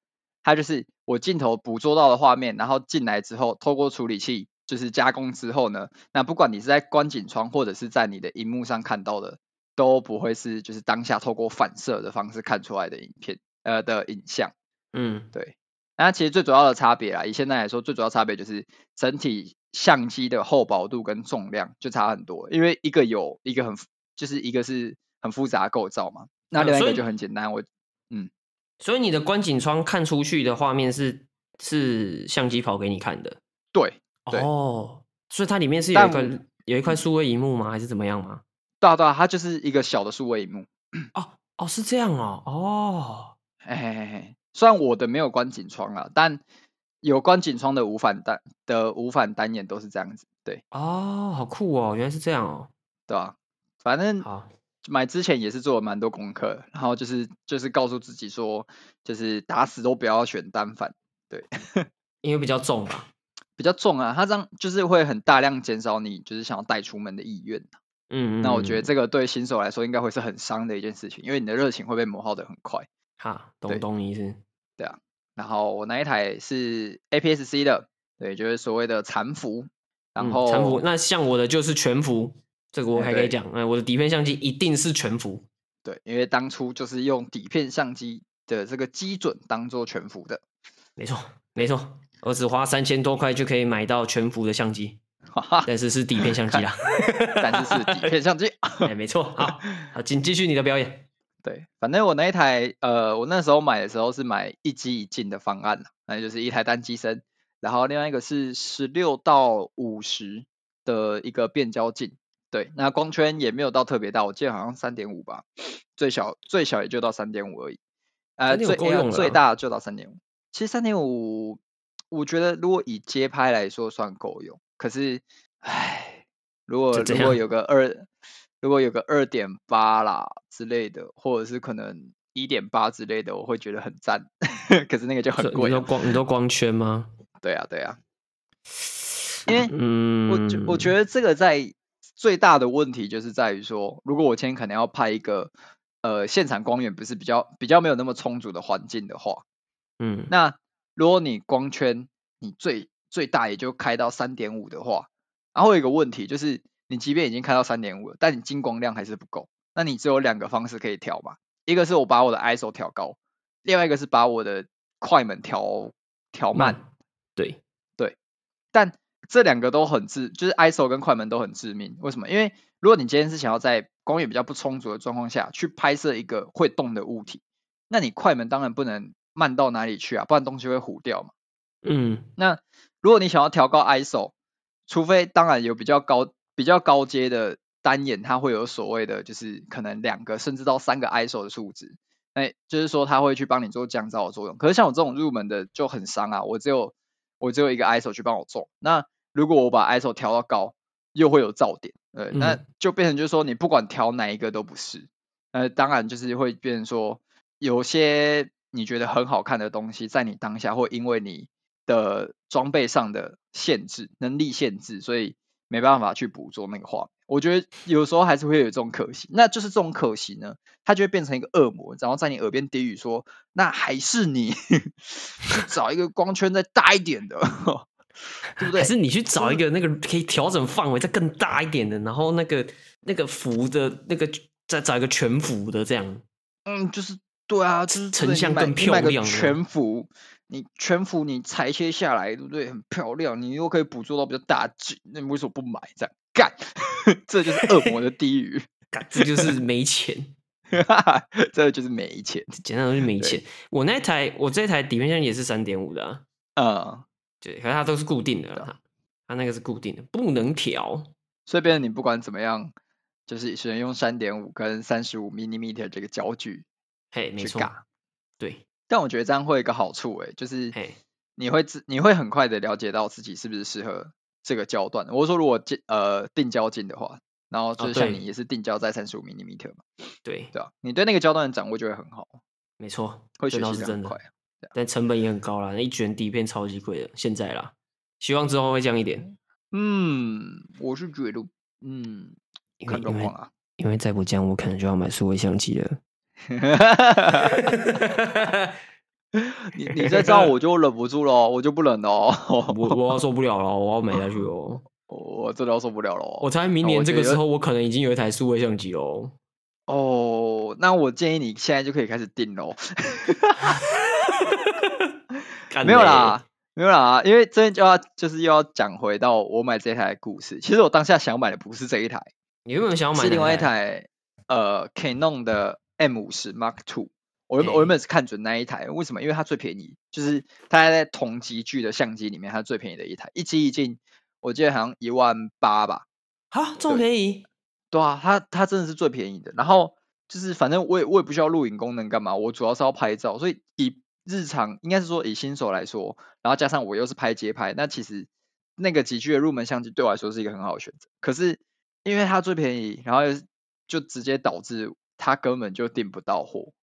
它就是我镜头捕捉到的画面，然后进来之后，透过处理器就是加工之后呢，那不管你是在观景窗或者是在你的荧幕上看到的，都不会是就是当下透过反射的方式看出来的影片呃的影像。嗯，对。那其实最主要的差别啦，以现在来说，最主要差别就是整体相机的厚薄度跟重量就差很多，因为一个有一个很就是一个是很复杂构造嘛，那另外一个就很简单。我嗯，所以你的观景窗看出去的画面是是相机跑给你看的，对，哦，所以它里面是有一块有一块数位荧幕吗？还是怎么样吗？对啊对啊，它就是一个小的数位荧幕。哦哦，是这样哦，哦，嘿嘿嘿嘿。虽然我的没有观景窗啊，但有观景窗的无反单的无反单眼都是这样子，对。哦，好酷哦，原来是这样哦，对啊，反正好买之前也是做了蛮多功课，然后就是就是告诉自己说，就是打死都不要选单反，对，因为比较重吧，(laughs) 比较重啊，它这样就是会很大量减少你就是想要带出门的意愿。嗯，嗯，嗯，那我觉得这个对新手来说应该会是很伤的一件事情，因为你的热情会被磨耗的很快。哈，懂懂你意思。对啊，然后我那一台是 APS-C 的，对，就是所谓的残幅。然后残幅，那像我的就是全幅，这个我还可以讲，嗯，我的底片相机一定是全幅。对，因为当初就是用底片相机的这个基准当做全幅的。没错，没错，我只花三千多块就可以买到全幅的相机，但是是底片相机啊，但是是底片相机。(laughs) 哎，没错，好，好，(laughs) 请继续你的表演。对，反正我那一台，呃，我那时候买的时候是买一机一镜的方案，那就是一台单机身，然后另外一个是十六到五十的一个变焦镜，对，那光圈也没有到特别大，我记得好像三点五吧，最小最小也就到三点五而已，呃，最最大就到三点五，其实三点五，我觉得如果以街拍来说算够用，可是，唉，如果如果有个二。如果有个二点八啦之类的，或者是可能一点八之类的，我会觉得很赞。(laughs) 可是那个就很贵。你都光你都光圈吗？对啊对啊。因为嗯，我我觉得这个在最大的问题就是在于说，如果我今天可能要拍一个呃现场光源不是比较比较没有那么充足的环境的话，嗯，那如果你光圈你最最大也就开到三点五的话，然后有一个问题就是。你即便已经开到三点五了，但你进光量还是不够。那你只有两个方式可以调嘛，一个是我把我的 ISO 调高，另外一个是把我的快门调调慢。慢。对对，但这两个都很致，就是 ISO 跟快门都很致命。为什么？因为如果你今天是想要在光源比较不充足的状况下去拍摄一个会动的物体，那你快门当然不能慢到哪里去啊，不然东西会糊掉嘛。嗯，那如果你想要调高 ISO，除非当然有比较高比较高阶的单眼，它会有所谓的就是可能两个甚至到三个 ISO 的数值，那就是说它会去帮你做降噪的作用。可是像我这种入门的就很伤啊，我只有我只有一个 ISO 去帮我做。那如果我把 ISO 调到高，又会有噪点，对，那就变成就是说你不管调哪一个都不是。呃，当然就是会变成说有些你觉得很好看的东西，在你当下会因为你的装备上的限制、能力限制，所以没办法去捕捉那个画面。我觉得有时候还是会有这种可惜，那就是这种可惜呢，它就会变成一个恶魔，然后在你耳边低语说：“那还是你去找一个光圈再大一点的，(laughs) 对不对？”还是你去找一个那个可以调整范围再更大一点的，然后那个那个幅的那个再找一个全幅的这样。嗯，就是对啊，就是成像更漂亮全幅。你全幅你裁切下来，对不对？很漂亮，你又可以捕捉到比较大景，那你为什么不买？这样干，这就是恶魔的低语，干，这就是没钱，(laughs) 这就是没钱，简单的就是没钱。我那台，我这台底片相机也是三点五的，啊，嗯，对，可是它都是固定的，它它那个是固定的，不能调。所以，变成你不管怎么样，就是只能用三点五跟三十五 millimeter 这个焦距，嘿，没错，对。但我觉得这样会有一个好处，哎，就是你会自你会很快的了解到自己是不是适合这个焦段。我说如果进呃定焦镜的话，然后就是像你也是定焦在三十五 millimeter 嘛，对对啊，你对那个焦段的掌握就会很好。没错，会学习的很快，但成本也很高啦，那一卷底片超级贵的。现在啦，希望之后会降一点。嗯，我是觉得，嗯，看状况啊，因为再不降，我可能就要买数位相机了。(laughs) 你你再这样我就忍不住了，我就不忍了，(laughs) 我我要受不了了，我要买下去哦，(laughs) 我真的要受不了了。我猜明年这个时候，我可能已经有一台数位相机喽。哦，那我建议你现在就可以开始订喽。没有啦，没有啦，因为这就要就是又要讲回到我买这台的故事。其实我当下想买的不是这一台，你有没有想要买？是另外一台。呃，Canon 的 M 五十 Mark Two，我原本我原本是看准那一台，为什么？因为它最便宜，就是它在同级距的相机里面，它最便宜的一台，一机一镜，我记得好像一万八吧。啊，这么便宜？对啊，它它真的是最便宜的。然后就是反正我也我也不需要录影功能干嘛，我主要是要拍照，所以以日常应该是说以新手来说，然后加上我又是拍街拍，那其实那个级距的入门相机对我来说是一个很好的选择。可是因为它最便宜，然后就直接导致他根本就订不到货。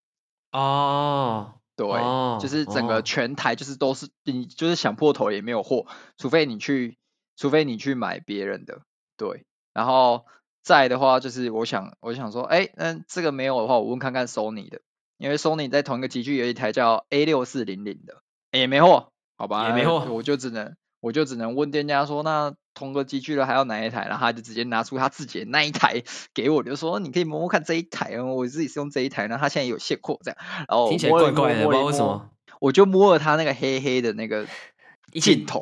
哦，对，哦、就是整个全台就是都是你就是想破头也没有货，除非你去，除非你去买别人的，对，然后再的话就是我想我想说，哎，那这个没有的话，我问看看 Sony 的，因为 Sony 在同一个集聚有一台叫 A 六四零零的，也没货，好吧，也没货，我就只能我就只能问店家说那。同个级距的还要哪一台？然后他就直接拿出他自己的那一台 (laughs) 给我，就说你可以摸摸看这一台哦，我自己是用这一台，然后他现在有现货这样。然后听起来怪怪的，不知道为什么。我就摸了他那个黑黑的那个 (laughs) 镜头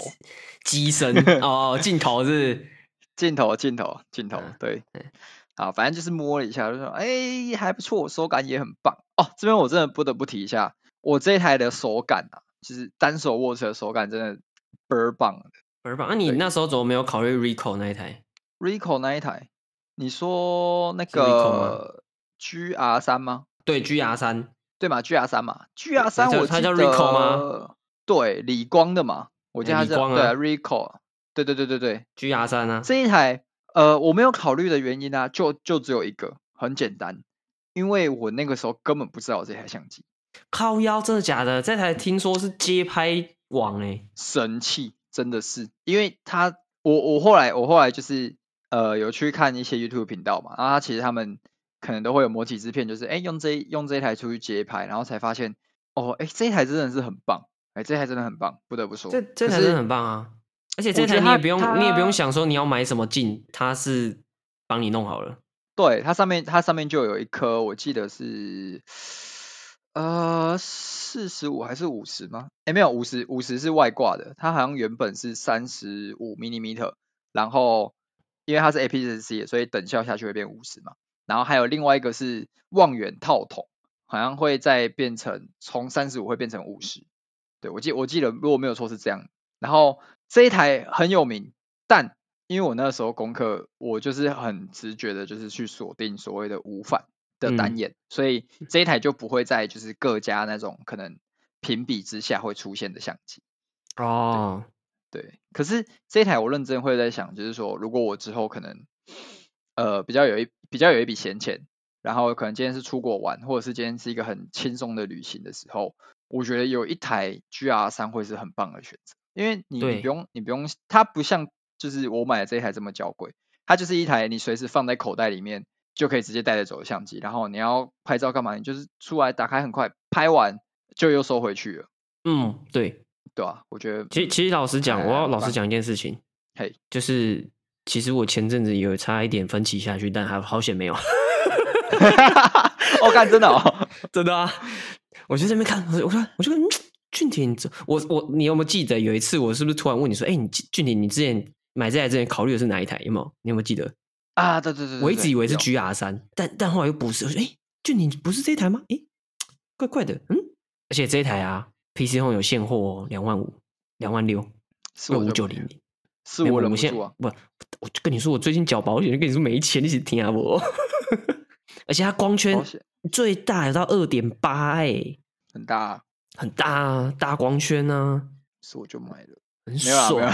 机身 (laughs) 哦，镜头是镜头镜头镜头，对，好，反正就是摸了一下，就说哎还不错，手感也很棒哦。这边我真的不得不提一下，我这一台的手感啊，就是单手握持的手感真的倍儿棒。倍儿棒？那你那时候怎么没有考虑 Ricoh 那一台？Ricoh 那一台？你说那个 GR 三吗？对，GR 三，对嘛？GR 三嘛？GR 三，我它叫 Ricoh 吗？对，理光的嘛。我记得它叫对 Ricoh。对对对对对，GR 三啊。这一台，呃，我没有考虑的原因呢、啊，就就只有一个，很简单，因为我那个时候根本不知道这台相机。靠腰，真的假的？这台听说是街拍王哎，神器。真的是，因为他，我我后来我后来就是呃有去看一些 YouTube 频道嘛，然后他其实他们可能都会有模几支片，就是哎用这用这一台出去街拍，然后才发现哦哎这一台真的是很棒，哎这台真的很棒，不得不说，这这台真的很棒啊，而且这台你也不用你也不用想说你要买什么镜，它是帮你弄好了，对，它上面它上面就有一颗，我记得是。呃，四十五还是五十吗？哎，没有，五十五十是外挂的，它好像原本是三十五 millimeter，然后因为它是 APS-C，所以等效下去会变五十嘛。然后还有另外一个是望远套筒，好像会再变成从三十五会变成五十，对，我记我记得如果没有错是这样。然后这一台很有名，但因为我那时候功课，我就是很直觉的，就是去锁定所谓的无反的单眼，嗯、所以这一台就不会在就是各家那种可能评比之下会出现的相机。哦对，对，可是这一台我认真会在想，就是说如果我之后可能呃比较有一比较有一笔闲钱，然后可能今天是出国玩，或者是今天是一个很轻松的旅行的时候，我觉得有一台 GR 三会是很棒的选择。因为你你不用你不用，它不像就是我买的这一台这么娇贵，它就是一台你随时放在口袋里面就可以直接带着走的相机，然后你要拍照干嘛，你就是出来打开很快拍完就又收回去了。嗯，对，对啊，我觉得其实其实老实讲，我要老实讲一件事情，嘿，就是其实我前阵子有差一点分歧下去，但还好险没有。(laughs) (laughs) 我看真的哦，真的啊，我就在那边看，我说我就跟。俊廷，我我你有没有记得有一次我是不是突然问你说，哎、欸，你俊廷，你之前买这台之前考虑的是哪一台？有没有？你有没有记得？啊，对对对，对，我一直以为是 GR 三，但但后来又不是。我说，哎、就你不是这一台吗？哎、欸，怪怪的，嗯。而且这一台啊，PC Home 有现货，两万五，两万六，六五九零零，是我忍不住啊。不，我就跟你说，我最近缴保险，就跟你说没钱，你一起听啊我。(laughs) 而且它光圈最大有到二点八，哎，很大、啊。很大啊，大光圈啊，是我就买了，很爽，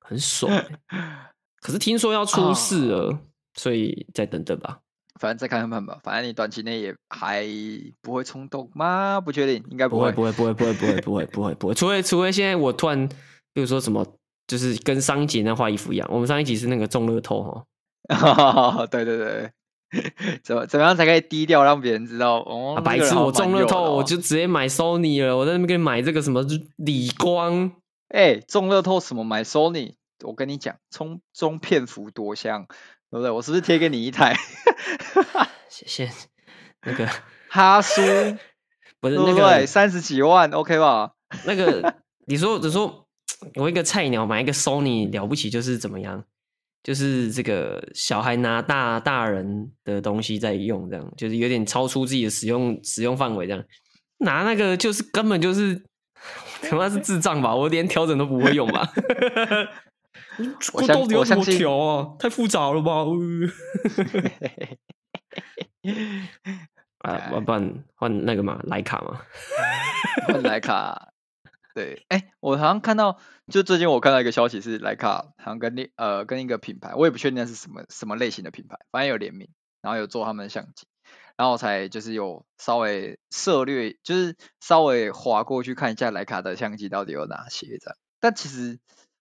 很爽。(laughs) 可是听说要出事了，啊、所以再等等吧。反正再看看吧，反正你短期内也还不会冲动吗？不确定，应该不会，不会，不会，不会，不会，不会，不会，(laughs) 不会。除非除非现在我突然，比如说什么，就是跟上一集那画衣服一样。我们上一集是那个中乐透哈，对对对。(laughs) 怎么怎么样才可以低调让别人知道？哦，啊、白痴！我中乐透，我就直接买 Sony 了。我在那边给你买这个什么理光？哎、欸，中乐透什么买 Sony？我跟你讲，充中片幅多香，对不对？我是不是贴给你一台？(laughs) 谢谢。那个 (laughs) 哈苏不是那个三十几万，OK 吧？那个 (laughs) 你说你说我一个菜鸟买一个 Sony 了不起，就是怎么样？就是这个小孩拿大大人的东西在用，这样就是有点超出自己的使用使用范围，这样拿那个就是根本就是他妈是智障吧？我连调整都不会用吧？我到底要怎么调啊？太复杂了吧？啊，(laughs) 要不然换那个嘛，莱卡嘛，(laughs) 换徠卡。对，哎，我好像看到，就最近我看到一个消息是莱卡好像跟那呃跟一个品牌，我也不确定那是什么什么类型的品牌，反正有联名，然后有做他们的相机，然后我才就是有稍微涉略，就是稍微划过去看一下莱卡的相机到底有哪些这样。但其实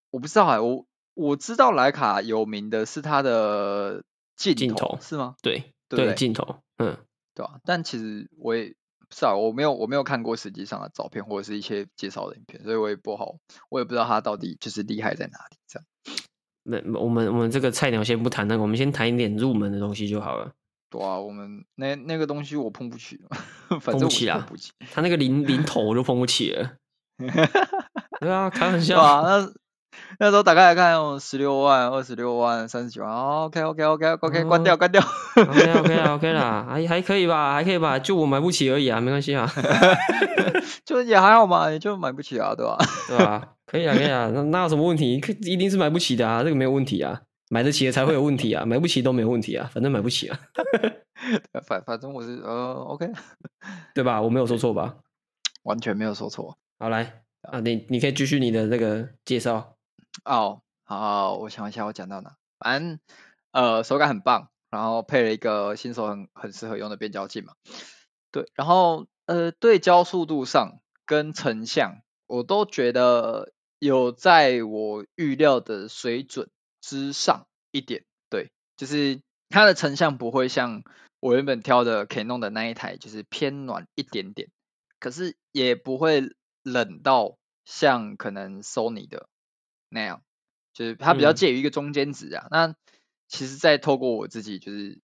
我不知道啊，我我知道莱卡有名的是它的镜头，镜头是吗？对对，对镜头，嗯，对吧？但其实我也。是啊，我没有我没有看过实际上的照片或者是一些介绍的影片，所以我也不好，我也不知道它到底就是厉害在哪里。这样，那我们我们这个菜鸟先不谈那个，我们先谈一点入门的东西就好了。对啊，我们那那个东西我碰不起，反正我碰不起啊，他那个零零头我就碰不起了。(laughs) 对啊，开玩笑啊，那。那时候打开来看，哦，十六万、二十六万、三十九万，OK OK OK OK，关掉关掉，OK OK 啦 OK 啦，还还可以吧，还可以吧，就我买不起而已啊，没关系啊 (laughs) (laughs) 就也还好嘛，也就买不起啊，对吧？(laughs) 对吧？可以啊可以啊，那那有什么问题？一定是买不起的啊，这个没有问题啊，买得起的才会有问题啊，买不起都没有问题啊，反正买不起啊，反反正我是呃 OK，对吧？我没有说错吧？完全没有说错。好来啊，你你可以继续你的那个介绍。(clears throat) 哦，好，我想一下，我讲到哪？反正呃，手感很棒，然后配了一个新手很很适合用的变焦镜嘛。对，然后呃，对焦速度上跟成像，我都觉得有在我预料的水准之上一点。对，就是它的成像不会像我原本挑的 Canon 的那一台，就是偏暖一点点，可是也不会冷到像可能 Sony 的。那样，就是它比较介于一个中间值啊。嗯、那其实再透过我自己，就是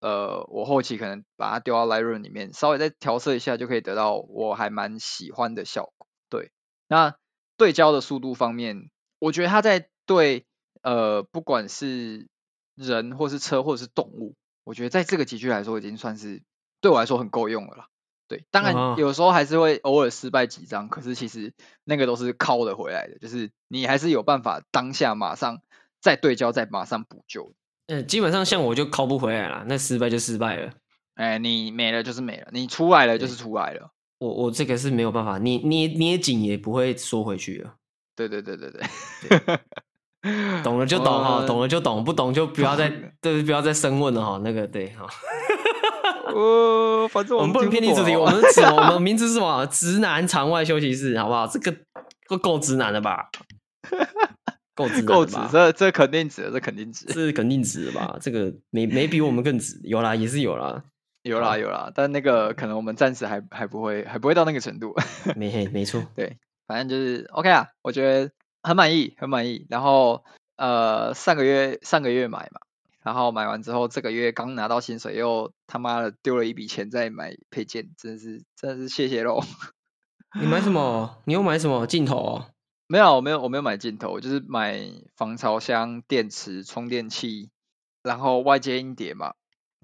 呃，我后期可能把它丢到 Lightroom 里面，稍微再调色一下，就可以得到我还蛮喜欢的效果。对，那对焦的速度方面，我觉得它在对呃，不管是人或是车或者是动物，我我觉得在这个级距来说，已经算是对我来说很够用了啦。对，当然有时候还是会偶尔失败几张，可是其实那个都是靠的回来的，就是你还是有办法当下马上再对焦，再马上补救。嗯，基本上像我就靠不回来了，那失败就失败了。哎，你没了就是没了，你出来了就是出来了。我我这个是没有办法，捏捏捏紧也不会缩回去了。对对对对对，对懂了就懂哈，(laughs) 懂了就懂，不懂就不要再对，不要再深问了哈。那个对哈。呃，反正我们，不能偏离主题，我们什么？我们 (laughs) 名字是什么？直男场外休息室，好不好？这个够够直男的吧？够直，够直，这这肯定直，这肯定直，这是肯定直的吧？这个没没比我们更直，有啦，也是有啦，有啦有啦，但那个可能我们暂时还还不会，还不会到那个程度。没没错，对，反正就是 OK 啊，我觉得很满意，很满意。然后呃，上个月上个月买嘛。然后买完之后，这个月刚拿到薪水，又他妈的丢了一笔钱在买配件，真的是真的是谢谢喽。(laughs) 你买什么？你又买什么镜头哦？没有，我没有，我没有买镜头，我就是买防潮箱、电池、充电器，然后外接音碟嘛，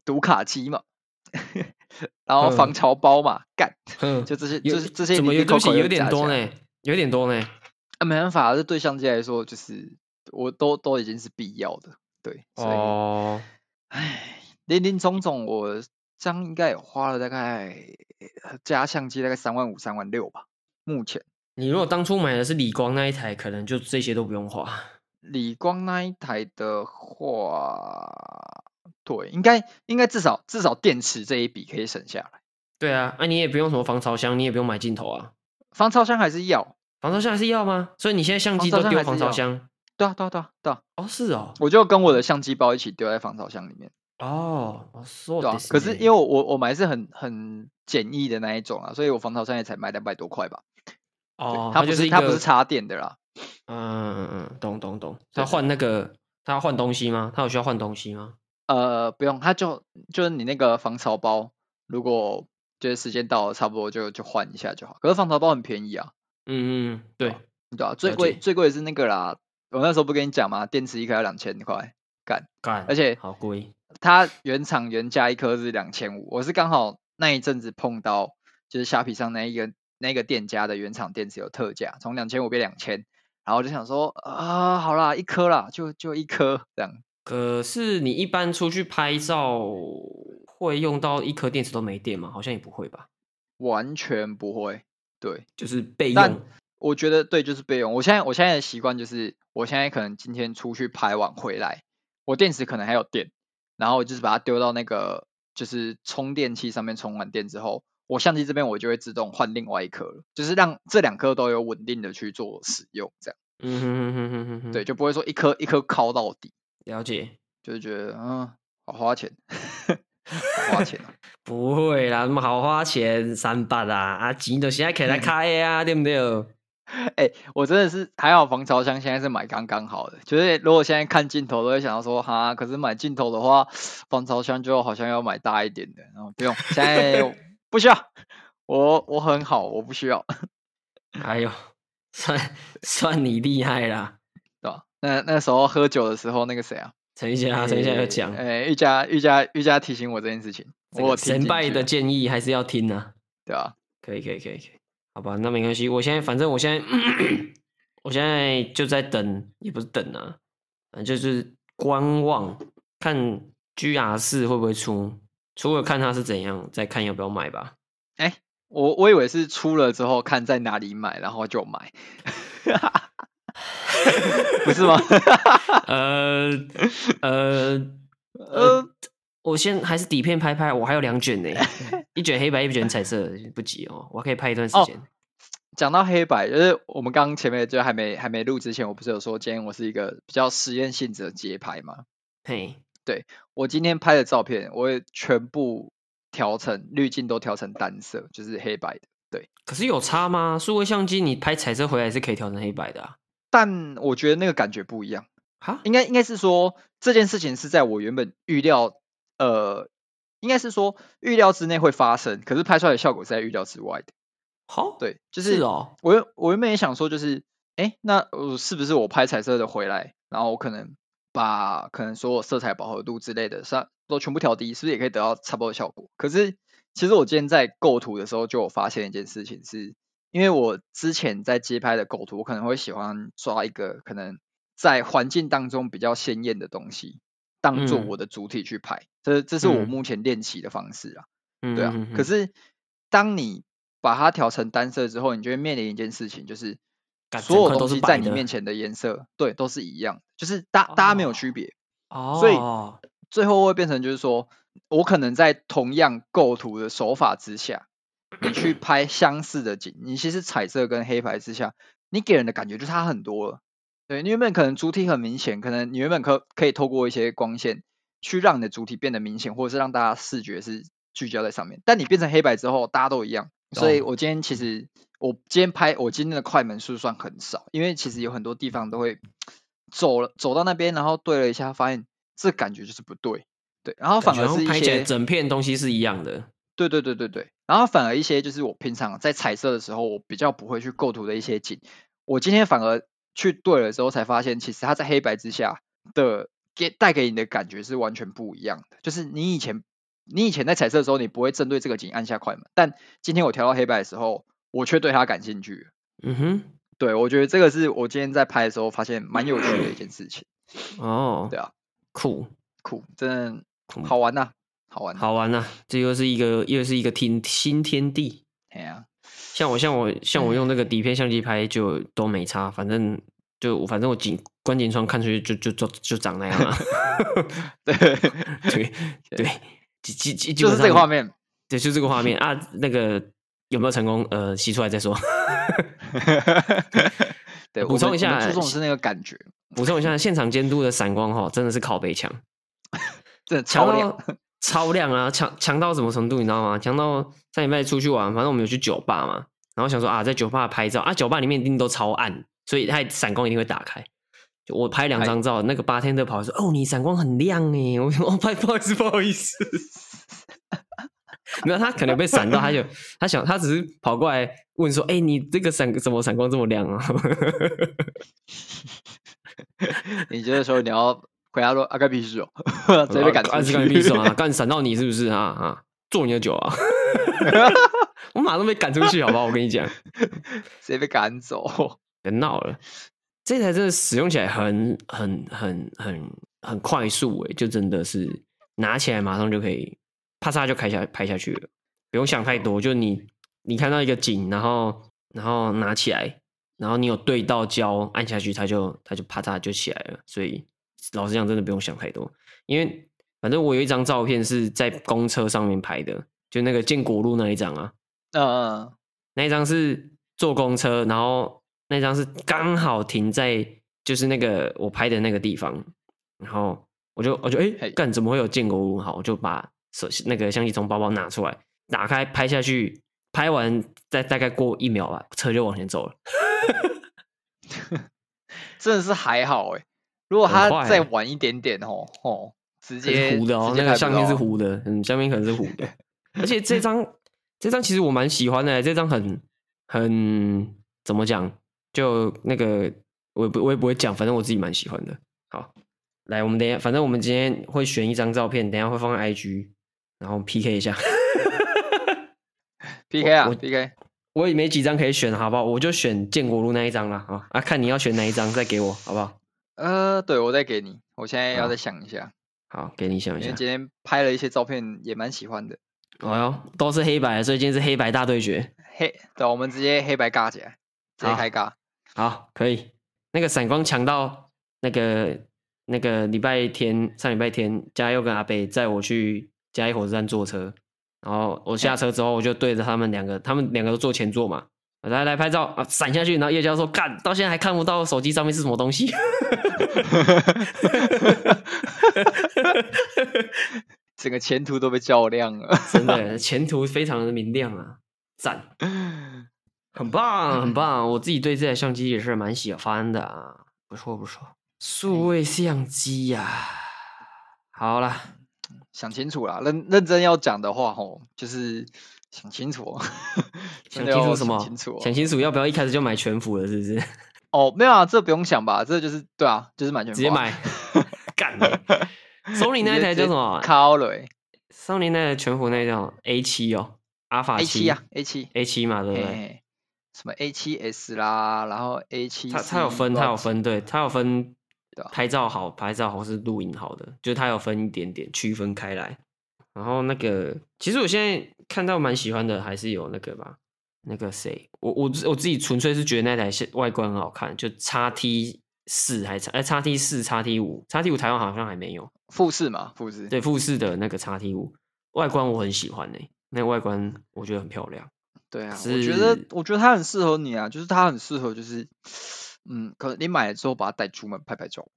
读卡机嘛，(laughs) 然后防潮包嘛，干，嗯，就这些，就是这些。怎么有东西有点多呢？有点多呢。啊，没办法，这对相机来说，就是我都都已经是必要的。对，哦，唉，林林总总，我这样应该也花了大概加相机大概三万五、三万六吧。目前，你如果当初买的是理光那一台，可能就这些都不用花。理光那一台的话，对，应该应该至少至少电池这一笔可以省下来。对啊，那、啊、你也不用什么防潮箱，你也不用买镜头啊。防潮箱还是要，防潮箱还是要吗？所以你现在相机都丢防潮箱。对啊，对啊，对啊，对啊。哦，是哦，我就跟我的相机包一起丢在防潮箱里面。哦，说对啊。可是因为我我我买是很很简易的那一种啊，所以我防潮箱也才卖两百多块吧。哦，它不是它不是插电的啦。嗯嗯嗯，懂懂懂。他换那个，他要换东西吗？他有需要换东西吗？呃，不用，他就就是你那个防潮包，如果就是时间到了，差不多就就换一下就好。可是防潮包很便宜啊。嗯嗯，对对啊，最贵最贵的是那个啦。我那时候不跟你讲吗？电池一颗要两千块，干干，而且好贵。它原厂原价一颗是两千五，我是刚好那一阵子碰到，就是虾皮上那一个那个店家的原厂电池有特价，从两千五变两千，然后我就想说啊，好啦，一颗啦，就就一颗这样。可是你一般出去拍照会用到一颗电池都没电吗？好像也不会吧。完全不会，对，就是备用。我觉得对，就是备用。我现在我现在的习惯就是，我现在可能今天出去拍完回来，我电池可能还有电，然后我就是把它丢到那个就是充电器上面充完电之后，我相机这边我就会自动换另外一颗了，就是让这两颗都有稳定的去做使用，这样。嗯哼哼哼哼。对，就不会说一颗一颗靠到底。了解，就是觉得嗯，好花钱，花钱啊。(laughs) 不会啦，那么好花钱，三百啊，啊，钱都现在可以来开啊，对不对？(laughs) 哎、欸，我真的是还好，防潮箱现在是买刚刚好的。就是如果现在看镜头，都会想到说，哈，可是买镜头的话，防潮箱就好像要买大一点的。然后不用，现在 (laughs) 不需要，我我很好，我不需要。(laughs) 哎呦，算算你厉害啦，对吧？那那时候喝酒的时候，那个谁啊？陈玉佳，陈玉佳有讲，哎、欸，玉佳玉佳玉佳提醒我这件事情，我前辈的建议还是要听啊，对吧？可以可以可以可以。好吧，那没关系。我现在反正我现在，我现在就在等，也不是等啊，反正就是观望，看 GR 四会不会出，出了看它是怎样，再看要不要买吧。哎、欸，我我以为是出了之后看在哪里买，然后就买，(laughs) 不是吗？呃呃呃，我先还是底片拍拍，我还有两卷呢。(laughs) 一卷黑白，一卷彩色，不急哦，我可以拍一段时间。讲、哦、到黑白，就是我们刚刚前面就还没还没录之前，我不是有说今天我是一个比较实验性质的街拍吗？嘿，对，我今天拍的照片，我也全部调成滤镜都调成单色，就是黑白的。对，可是有差吗？数位相机你拍彩色回来是可以调成黑白的啊，但我觉得那个感觉不一样。哈，应该应该是说这件事情是在我原本预料，呃。应该是说预料之内会发生，可是拍出来的效果是在预料之外的。好，对，就是，是哦。我原我原本也想说，就是，哎，那是不是我拍彩色的回来，然后我可能把可能所有色彩饱和度之类的上都全部调低，是不是也可以得到差不多的效果？可是其实我今天在构图的时候就有发现一件事情是，是因为我之前在街拍的构图，我可能会喜欢抓一个可能在环境当中比较鲜艳的东西，当做我的主体去拍，这、嗯、这是我目前练习的方式啊。嗯、对啊，可是当你把它调成单色之后，你就会面临一件事情，就是所有东西在你面前的颜色，对，都是一样，就是大大家没有区别。哦。所以最后会变成就是说，我可能在同样构图的手法之下，你去 (clears throat) 拍相似的景，你其实彩色跟黑白之下，你给人的感觉就差很多了。对，你原本可能主体很明显，可能你原本可可以透过一些光线去让你的主体变得明显，或者是让大家视觉是聚焦在上面。但你变成黑白之后，大家都一样。所以我今天其实我今天拍我今天的快门数算很少，因为其实有很多地方都会走了走到那边，然后对了一下，发现这感觉就是不对，对，然后反而是一些整片东西是一样的，对对对对对，然后反而一些就是我平常在彩色的时候，我比较不会去构图的一些景，我今天反而去对了之后才发现，其实它在黑白之下的给带给你的感觉是完全不一样的，就是你以前。你以前在彩色的时候，你不会针对这个景按下快门，但今天我调到黑白的时候，我却对它感兴趣。嗯哼，对，我觉得这个是我今天在拍的时候发现蛮有趣的一件事情。(sniffs) 哦，对啊，酷酷，真的好玩呐、啊，好玩，好玩呐、啊，这又是一个又是一个天新天地。对啊，像我像我像我用那个底片相机拍就都没差，反正就反正我景观景窗看出去就就就就长那样了。(laughs) 对 (laughs) 对对。基基就是这个画面，对，就这个画面啊。那个有没有成功？呃，洗出来再说。(laughs) 对，补充一下，注重是那个感觉。补充一下，现场监督的闪光哈，真的是靠背强，真的超亮，超亮啊！强强到什么程度？你知道吗？强到上礼拜出去玩，反正我们有去酒吧嘛，然后想说啊，在酒吧拍照啊，酒吧里面一定都超暗，所以它闪光一定会打开。我拍两张照，那个八天的跑说：“哦，你闪光很亮哎！”我说：“哦拍不好意思，不好意思。”没有，他可能被闪到，他就他想，他只是跑过来问说：“哎，你这个闪怎么闪光这么亮啊？”你觉得说你要回答说：“阿该屁事哦，直接被赶出去，干屁事啊？(laughs) 干闪到你是不是啊？啊，做你的酒啊！(laughs) 我马上被赶出去，好不好？我跟你讲，(laughs) 谁被赶走，别闹了。”这台真的使用起来很很很很很快速诶，就真的是拿起来马上就可以，啪嚓就开下拍下去了，不用想太多。就你你看到一个景，然后然后拿起来，然后你有对到焦，按下去，它就它就啪嚓就起来了。所以老实讲，真的不用想太多。因为反正我有一张照片是在公车上面拍的，就那个建国路那一张啊，嗯嗯，那一张是坐公车，然后。那张是刚好停在就是那个我拍的那个地方，然后我就我就哎干怎么会有建国路？好，我就把手那个相机从包包拿出来，打开拍下去，拍完再大概过一秒吧，车就往前走了。(laughs) 真的是还好哎，如果他再晚一点点哦哦，直接是糊的哦，那个相片是糊的，嗯，相片可能是糊的。而且这张这张其实我蛮喜欢的，这张很很怎么讲？就那个，我也不我也不会讲，反正我自己蛮喜欢的。好，来，我们等一下，反正我们今天会选一张照片，等一下会放在 IG，然后 PK 一下。(laughs) PK 啊，我 PK，我也没几张可以选，好不好？我就选建国路那一张了啊啊！看你要选哪一张，再给我，好不好？呃，对，我再给你，我现在要再想一下。好，给你想一下。因为今天拍了一些照片，也蛮喜欢的。哦哟，都是黑白，所以今天是黑白大对决。黑，对，我们直接黑白尬起来，直接开尬。好，可以。那个闪光强到那个那个礼拜天上礼拜天，嘉佑跟阿北载我去嘉义火车站坐车，然后我下车之后，我就对着他们两个，他们两个都坐前座嘛，来来拍照啊，闪下去，然后叶教授干，到现在还看不到手机上面是什么东西，(laughs) 整个前途都被照亮了，(laughs) 真的前途非常的明亮啊，赞。(laughs) 很棒，很棒！我自己对这台相机也是蛮喜欢的啊，不错不错。数位相机呀、啊，好了，想清楚了，认认真要讲的话，吼，就是想清楚，(laughs) 想清楚什么？想清楚，想清楚要不要一开始就买全幅的，是不是？(laughs) 哦，没有啊，这不用想吧，这就是对啊，就是买全幅，直接买，(laughs) 干。Sony 那台叫什么？考雷。Sony 那台全幅那叫 A 七哦，阿法 A 七啊，A 七 A 七嘛，对不对？什么 A 七 S 啦，然后 A 七，它它有分，它有分，对，它有分。拍照好，拍照好是录影好的，就是它有分一点点区分开来。然后那个，其实我现在看到蛮喜欢的，还是有那个吧，那个谁，我我我自己纯粹是觉得那台外观很好看，就叉 T 四还是哎 X T 四叉 T 五叉 T 五台湾好像还没有，富士嘛，富士对富士的那个叉 T 五外观我很喜欢呢、欸，那个外观我觉得很漂亮。对啊，我觉得我觉得它很适合你啊，就是它很适合就是。嗯，可能你买了之后把它带出门拍拍照。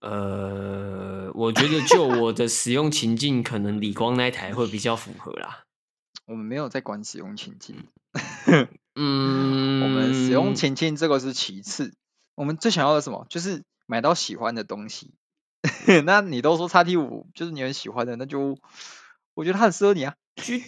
呃，我觉得就我的使用情境，可能理光那台会比较符合啦。我们没有在管使用情境。嗯，(laughs) 我们使用情境这个是其次，我们最想要的什么？就是买到喜欢的东西。(laughs) 那你都说叉 T 五就是你很喜欢的，那就我觉得它很适合你啊。G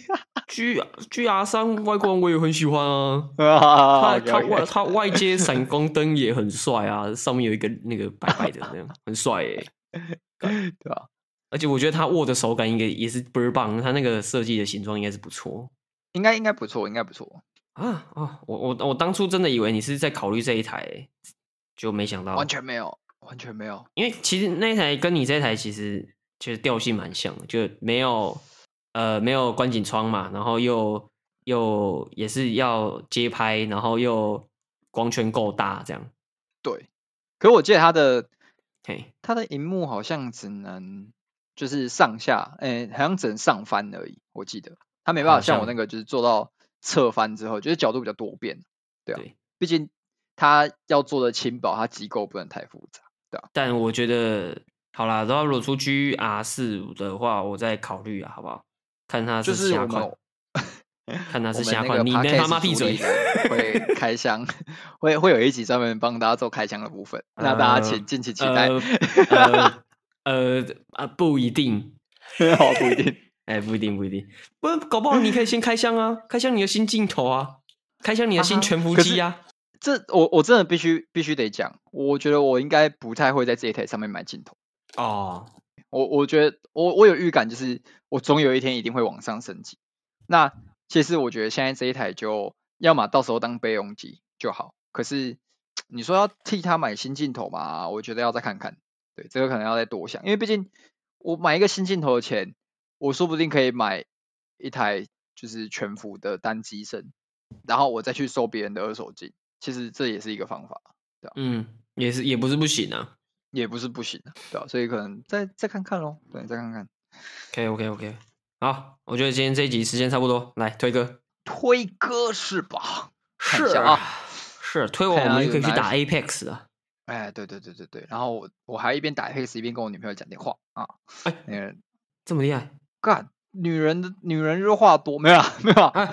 G G R 三外观我也很喜欢啊，(laughs) 它它外它外接闪光灯也很帅啊，上面有一个那个白白的那样，很帅诶、欸，对吧？而且我觉得它握的手感应该也是倍儿棒，它那个设计的形状应该是不错，应该应该不错，应该不错啊啊！我我我当初真的以为你是在考虑这一台、欸，就没想到完全没有，完全没有，因为其实那一台跟你这台其实其实调性蛮像的，就没有。呃，没有观景窗嘛，然后又又也是要街拍，然后又光圈够大，这样。对，可是我记得它的，嘿，它的荧幕好像只能就是上下，哎，好像只能上翻而已。我记得他没办法像我那个，就是做到侧翻之后，就是角度比较多变。对啊，毕竟他要做的轻薄，他机构不能太复杂，对啊。但我觉得好啦，然后如果出 GR 四五的话，我再考虑啊，好不好？看他是下款，(laughs) 看他是下款，你他妈闭嘴！(laughs) 会开箱，会会有一集专门帮大家做开箱的部分，(laughs) 那大家请敬请期待。呃呃啊，不一定，(laughs) 好不一定，(laughs) 哎，不一定不一定，不搞不好你可以先开箱啊，开箱你的新镜头啊，开箱你的新全幅机啊。这我我真的必须必须得讲，我觉得我应该不太会在这一台上面买镜头哦。我我觉得我我有预感，就是我总有一天一定会往上升级。那其实我觉得现在这一台就要么到时候当备用机就好。可是 (tsk) 你说要替他买新镜头嘛？我觉得要再看看。对，这个可能要再多想，因为毕竟我买一个新镜头的钱，我说不定可以买一台就是全幅的单机身，然后我再去收别人的二手镜。其实这也是一个方法，对吧？嗯，也是也不是不行啊。也不是不行啊，对吧？所以可能再再看看喽，对，再看看。OK OK OK，好，我觉得今天这一集时间差不多，来推歌，推歌是吧？是啊，是推我，我们就可以去打 Apex 啊。哎，对对对对对，然后我我还一边打 Apex 一边跟我女朋友讲电话啊。哎，那个这么厉害？干，女人的女人就话多，没有没有啊，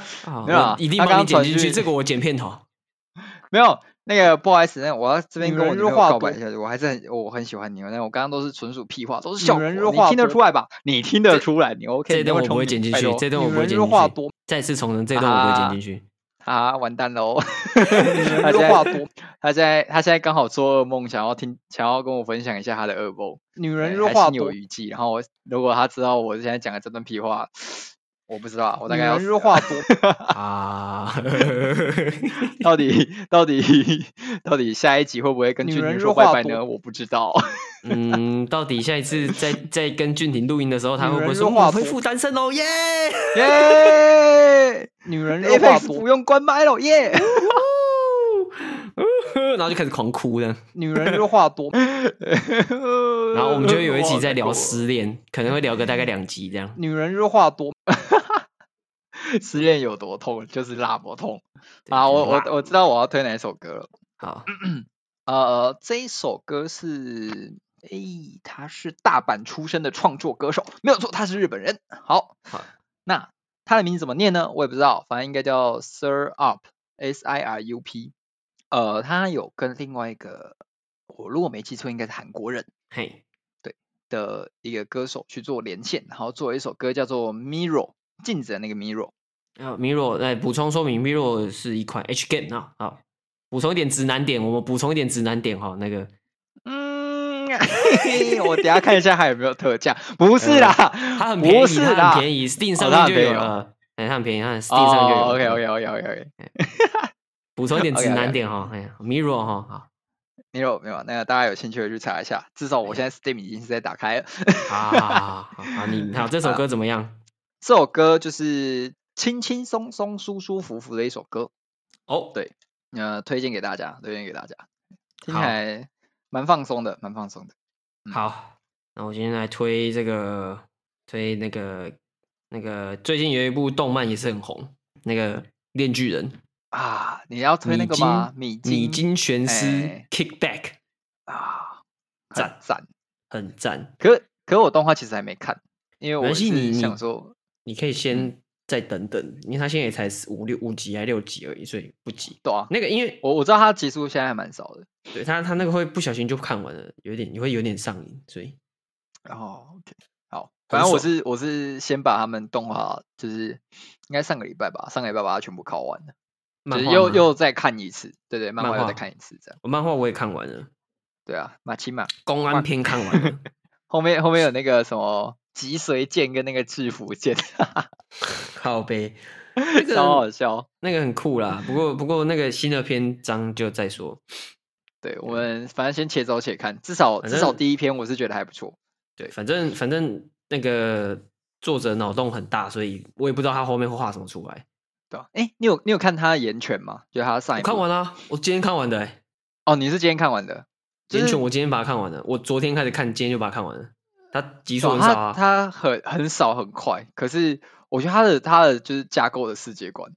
没有，一定帮你剪进去，这个我剪片头，(laughs) 没有。那个不好意思，那我要这边跟我女朋友告白一下，我还是很我很喜欢你。那我刚刚都是纯属屁话，都是小人你听得出来吧？你听得出来，你 OK？这段我不会剪进去，这段我不会剪进去。再次重申，这段我不会剪进去。啊，完蛋喽！(laughs) 他现在他现在他现在刚好做噩梦，想要听，想要跟我分享一下他的噩梦。女人若话多，有余悸。然后我如果他知道我现在讲的这段屁话。我不知道，我大概要。女人话多 (laughs) 啊，到底到底到底下一集会不会跟俊廷说拜拜呢？我不知道。(laughs) 嗯，到底下一次在 (laughs) 在跟俊廷录音的时候，他会不会说我恢复单身哦？耶耶！女人话多，不用关麦了耶。然后就开始狂哭了。女人就话多，然后我们就有一集在聊失恋，可能会聊个大概两集这样。女人就话多，(laughs) 失恋有多痛，就是那么痛啊！我我我知道我要推哪一首歌了。好，(clears throat) 呃，这一首歌是，哎，他是大阪出生的创作歌手，没有错，他是日本人。好，好，那他的名字怎么念呢？我也不知道，反正应该叫 Sir Up，S I R U P。呃，他有跟另外一个，我如果没记错，应该是韩国人，嘿，对的一个歌手去做连线，然后做了一首歌叫做 Mirror 镜子的那个 Mirror。啊，Mirror，来补充说明，Mirror 是一款 H game 啊，好，补充一点指南点，我们补充一点指南点哈，那个，嗯 (laughs) 我等下看一下还有没有特价。不是啦，它很便宜，不是啦，它很便宜，Steam 上面就有了。哎，它很便宜，它 Steam 上就有。OK OK OK OK OK。补充一点指南点哈，哎呀，Mirror 哈，好，Mirror 没有，那个大家有兴趣的去查一下。至少我现在 Steam 已经是在打开了。好好好，你好，这首 (laughs) 歌怎么样？这首歌就是轻轻松松、舒舒服服的一首歌。哦，对，呃，推荐给大家，推荐给大家，听起来蛮放松的，蛮放松的。好，那我今天来推这个，推那个那个最近有一部动漫也是很红，那个《链锯人》啊，你要推那个吗？米津米津玄师 Kickback 啊，赞。赞，很赞。可可我动画其实还没看，因为我是想说。你可以先再等等，嗯、因为他现在也才五六五集还六集而已，所以不急。对啊，那个因为我我知道他集数现在还蛮少的，对他他那个会不小心就看完了，有点你会有点上瘾，所以。哦，OK，好，反正我是我是先把他们动画，就是应该上个礼拜吧，上个礼拜把它全部考完了，就是又又再看一次，对对，漫画又再看一次这样。我漫画我也看完了，对啊，马奇马公安篇看完了，(laughs) 后面后面有那个什么。脊髓剑跟那个制服剑，(laughs) 靠北，那个超好笑，那个很酷啦。不过不过那个新的篇章就再说。对，我们反正先且走且看，至少至少第一篇我是觉得还不错。对，反正反正那个作者脑洞很大，所以我也不知道他后面会画什么出来。对啊，哎，你有你有看他的炎拳吗？就他上一部看完了，我今天看完的、欸。哦，你是今天看完的？岩犬我今天把它看完了，我昨天开始看，今天就把它看完了。他集数很少啊，他很很少很快，可是我觉得他的他的就是架构的世界观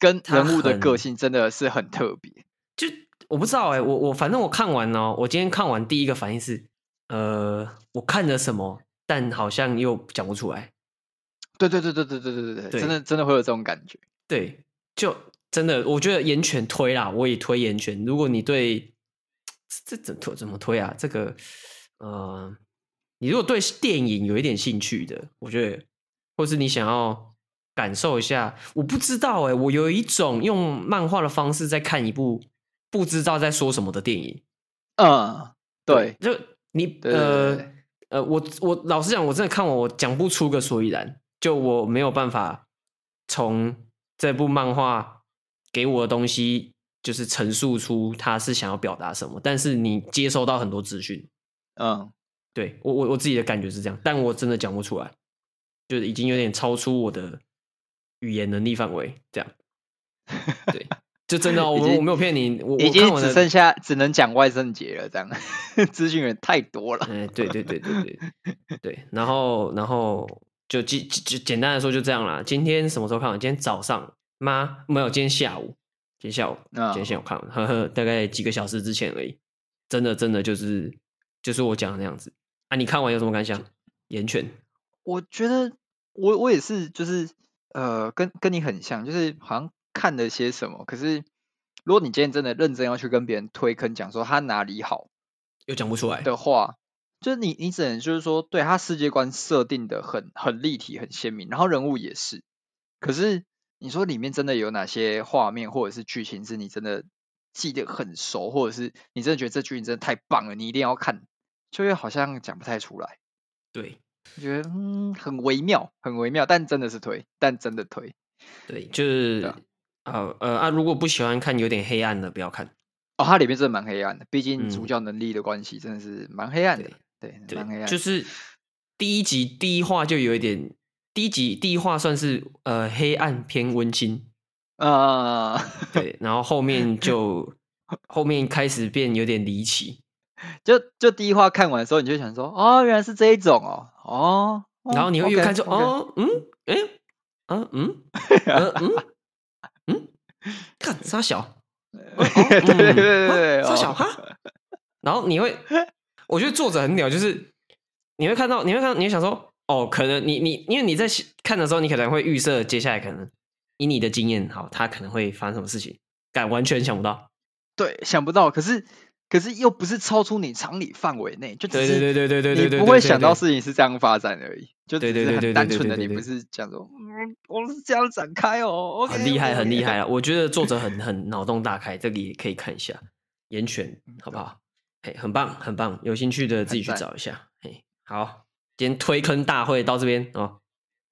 跟人物的个性真的是很特别。就我不知道哎、欸，我我反正我看完哦，我今天看完第一个反应是，呃，我看了什么，但好像又讲不出来。对对对对对对对对对，真的真的会有这种感觉。对，就真的我觉得炎拳推啦，我也推炎拳。如果你对这怎推怎么推啊？这个呃。你如果对电影有一点兴趣的，我觉得，或是你想要感受一下，我不知道哎，我有一种用漫画的方式在看一部不知道在说什么的电影。嗯，对，就你呃呃，我我老实讲，我真的看完我讲不出个所以然，就我没有办法从这部漫画给我的东西，就是陈述出他是想要表达什么，但是你接收到很多资讯，嗯。对我我我自己的感觉是这样，但我真的讲不出来，就是已经有点超出我的语言能力范围，这样。(laughs) 对，就真的、哦，我我没有骗你，我已经只剩下只能讲万圣节了，这样 (laughs) 资讯源太多了。哎，对对对对对对，然后然后就简就简单的说就这样啦。今天什么时候看完？今天早上吗？没有，今天下午，今天下午，今天下午看完，呵呵，大概几个小时之前而已。真的真的就是就是我讲的那样子。啊！你看完有什么感想？炎拳，我觉得我我也是，就是呃，跟跟你很像，就是好像看了些什么。可是如果你今天真的认真要去跟别人推坑，讲说他哪里好，又讲不出来的话，就是你你只能就是说，对他世界观设定的很很立体、很鲜明，然后人物也是。可是你说里面真的有哪些画面或者是剧情是你真的记得很熟，或者是你真的觉得这剧情真的太棒了，你一定要看。就又好像讲不太出来，对，我觉得嗯很微妙，很微妙，但真的是推，但真的推，对，就是啊呃呃啊，如果不喜欢看有点黑暗的，不要看哦，它里面真的蛮黑暗的，毕竟主角能力的关系，真的是蛮黑暗的，嗯、对。就是第一集第一话就有一点，第一集第一话算是呃黑暗偏温馨啊，呃、对，然后后面 (laughs) 就后面开始变有点离奇。就就第一话看完的时候，你就想说，哦，原来是这一种哦，哦，然后你会越看就，哦，嗯，哎，嗯 (laughs) 嗯，嗯 (laughs) 嗯，看沙小，对对对对，沙小哈，然后你会，我觉得作者很屌，就是你会看到，你会看到，你会想说，哦，可能你你因为你在看的时候，你可能会预设接下来可能以你的经验，好，他可能会发生什么事情，但完全想不到，对，想不到，可是。可是又不是超出你常理范围内，就只是对对对对对对，你不会想到事情是这样发展而已，就只是很单纯的，你不是讲说，嗯，我是这样展开哦，很厉害很厉害啊！我觉得作者很很脑洞大开，这里也可以看一下，炎拳好不好？嘿，很棒，很棒，有兴趣的自己去找一下。嘿，好，今天推坑大会到这边哦。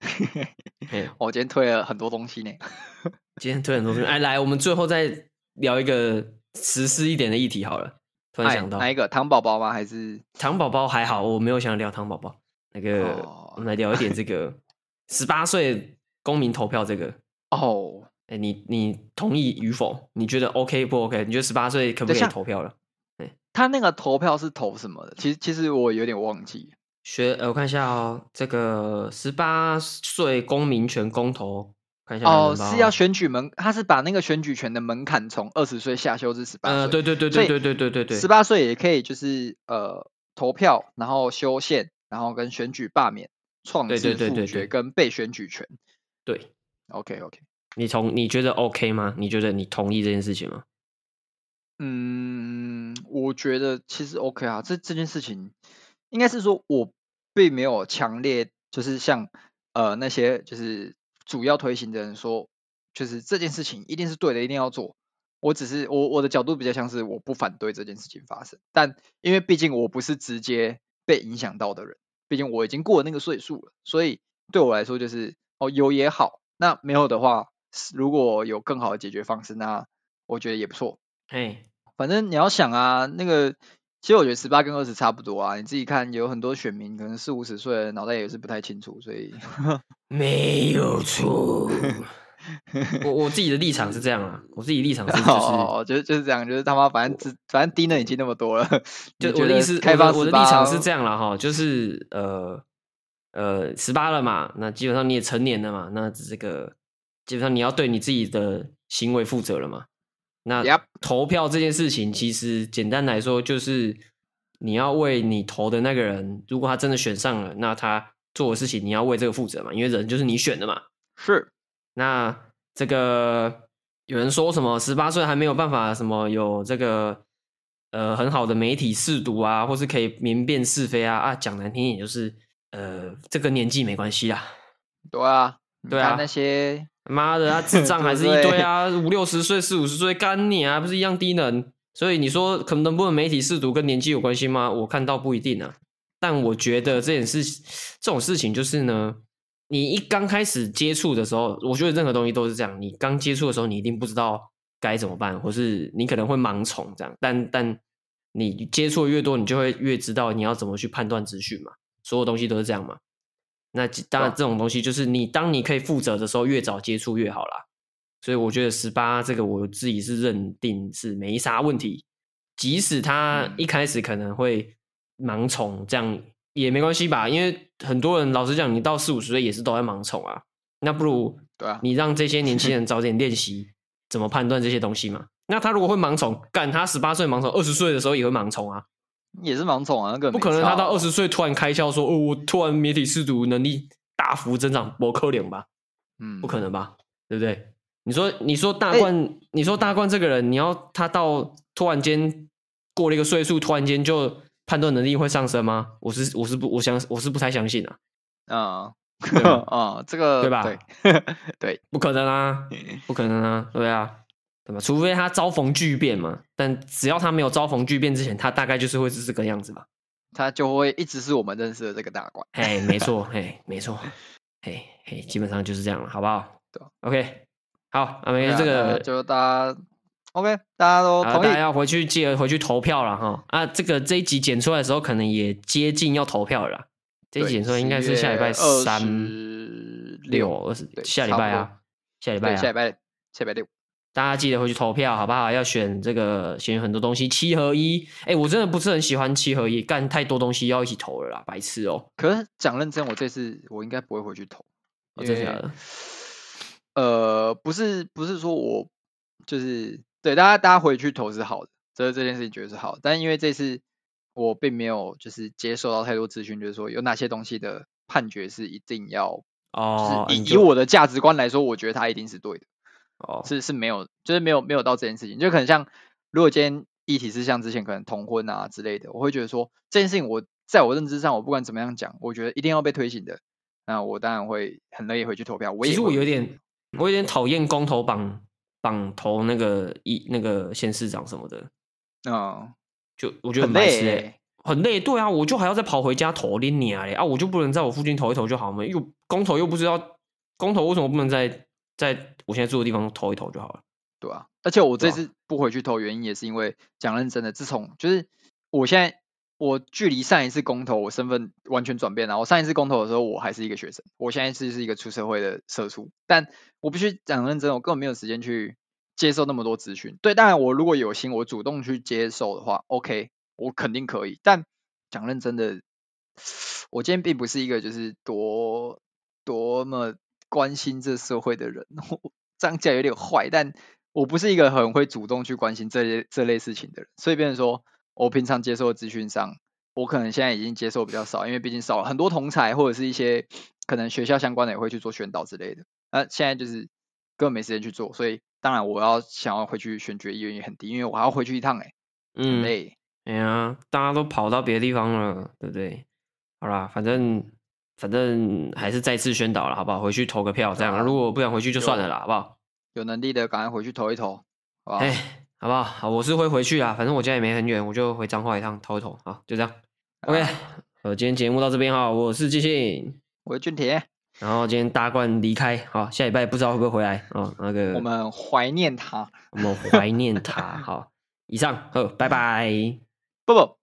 (laughs) 嘿，我今天推了很多东西呢。(laughs) 今天推很多东西，哎，来，我们最后再聊一个实施一点的议题好了。突然想到，哪一个糖宝宝吗？还是糖宝宝还好，我没有想聊糖宝宝。那个，哦、我们来聊一点这个 (laughs) 十八岁公民投票这个。哦，哎，你你同意与否？你觉得 OK 不 OK？你觉得十八岁可不可以投票了？他那个投票是投什么的？其实其实我有点忘记。学，呃，我看一下哦，这个十八岁公民权公投，看一下哦，是要选举门，他是把那个选举权的门槛从二十岁下修至十八岁。呃，对对对对对对对对对，十八岁也可以就是呃投票，然后修宪，然后跟选举罢免、创制复决跟被选举权。对，OK OK，你同你觉得 OK 吗？你觉得你同意这件事情吗？嗯，我觉得其实 OK 啊，这这件事情应该是说，我并没有强烈就是像呃那些就是主要推行的人说，就是这件事情一定是对的，一定要做。我只是我我的角度比较像是我不反对这件事情发生，但因为毕竟我不是直接被影响到的人，毕竟我已经过了那个岁数了，所以对我来说就是哦有也好，那没有的话，如果有更好的解决方式，那我觉得也不错。嘿。反正你要想啊，那个其实我觉得十八跟二十差不多啊。你自己看，有很多选民可能四五十岁，脑袋也是不太清楚，所以 (laughs) 没有错。(laughs) 我我自己的立场是这样啊，我自己立场是就是哦，就是就是这样，就是他妈反正只反正低能已经那么多了。就我的意思，开放我的立场是这样了哈，就是呃呃十八了嘛，那基本上你也成年了嘛，那这个基本上你要对你自己的行为负责了嘛。那投票这件事情，其实简单来说就是你要为你投的那个人，如果他真的选上了，那他做的事情你要为这个负责嘛，因为人就是你选的嘛。是。那这个有人说什么十八岁还没有办法什么有这个呃很好的媒体试读啊，或是可以明辨是非啊啊，讲难听一点就是呃这个年纪没关系啦。对啊，对啊，那些。妈的，(laughs) 他智障还是一堆啊！五六十岁、四五十岁，干你啊，不是一样低能？所以你说可能不能媒体试读跟年纪有关系吗？我看到不一定啊。但我觉得这件事，这种事情就是呢，你一刚开始接触的时候，我觉得任何东西都是这样。你刚接触的时候，你一定不知道该怎么办，或是你可能会盲从这样。但但你接触的越多，你就会越知道你要怎么去判断资讯嘛。所有东西都是这样嘛。那当然，这种东西就是你当你可以负责的时候，越早接触越好啦。所以我觉得十八这个，我自己是认定是没啥问题。即使他一开始可能会盲从，这样也没关系吧？因为很多人老实讲，你到四五十岁也是都在盲从啊。那不如对啊，你让这些年轻人 (laughs) 早点练习怎么判断这些东西嘛。那他如果会盲从，干他十八岁盲从，二十岁的时候也会盲从啊。也是盲从啊，那个不可能，他到二十岁突然开窍说：“哦，我突然媒体识读能力大幅增长，我可能吧？”嗯，不可能吧？对不对？你说，你说大冠，欸、你说大冠这个人，你要他到突然间过了一个岁数，突然间就判断能力会上升吗？我是我是不我相我是不太相信啊。啊啊、嗯，(laughs) 这个对吧？对，(laughs) 对，不可能啊，(laughs) 不可能啊，对啊。除非他遭逢巨变嘛，但只要他没有遭逢巨变之前，他大概就是会是这个样子吧。他就会一直是我们认识的这个大怪。嘿，没错，嘿，没错，嘿，嘿，基本上就是这样了，好不好？对，OK，好，那么这个就大家 OK，大家都同意，大家要回去记得回去投票了哈。啊，这个这一集剪出来的时候，可能也接近要投票了啦。这一集剪出来应该是下礼拜三六二十，下礼拜啊，下礼拜啊，下礼拜下礼拜六。大家记得回去投票，好不好？要选这个，选很多东西，七合一。哎，我真的不是很喜欢七合一，干太多东西要一起投了啦，白痴哦。可是讲认真，我这次我应该不会回去投。哦，真的假的？呃，不是，不是说我就是对大家，大家回去投是好的，这这件事情觉得是好的。但因为这次我并没有就是接受到太多资讯，就是说有哪些东西的判决是一定要哦，以以我的价值观来说，我觉得它一定是对的。哦，是是没有，就是没有没有到这件事情，就可能像如果今天议题是像之前可能同婚啊之类的，我会觉得说这件事情我在我认知上，我不管怎么样讲，我觉得一定要被推行的，那我当然会很乐意回去投票。我也其实我有点，我有点讨厌公投榜榜投那个一那个县市长什么的，嗯，就我觉得很、累、欸，很累。对啊，我就还要再跑回家投拎你啊嘞啊！我就不能在我附近投一投就好吗？又公投又不知道公投为什么不能在在我现在住的地方投一投就好了？对啊，而且我这次不回去投，原因也是因为讲认真的，自从就是我现在我距离上一次公投，我身份完全转变了。我上一次公投的时候，我还是一个学生，我现在是是一个出社会的社畜，但我必须讲认真，我根本没有时间去接受那么多资讯。对，当然我如果有心，我主动去接受的话，OK，我肯定可以。但讲认真的，我今天并不是一个就是多多么关心这社会的人，(laughs) 这样讲有点坏，但。我不是一个很会主动去关心这些这类事情的人，所以变成说，我平常接受的资讯上，我可能现在已经接受比较少，因为毕竟少了很多同才或者是一些可能学校相关的也会去做宣导之类的。那现在就是根本没时间去做，所以当然我要想要回去选举意愿也很低，因为我还要回去一趟哎、欸，嗯，累。哎呀，大家都跑到别的地方了，对不对？好啦，反正反正还是再次宣导了，好不好？回去投个票，这样。啊、如果不想回去就算了啦，好不好？有能力的赶快回去投一投，好不好？哎，好不好？好，我是会回去啊，反正我家也没很远，我就回彰化一趟投一投。好，就这样。OK，呃，今天节目到这边哈，我是季信，我是俊铁，然后今天大冠离开，好，下礼拜不知道会不会回来哦。那个，我们怀念他，我们怀念他。好，以上，好，拜拜，不不。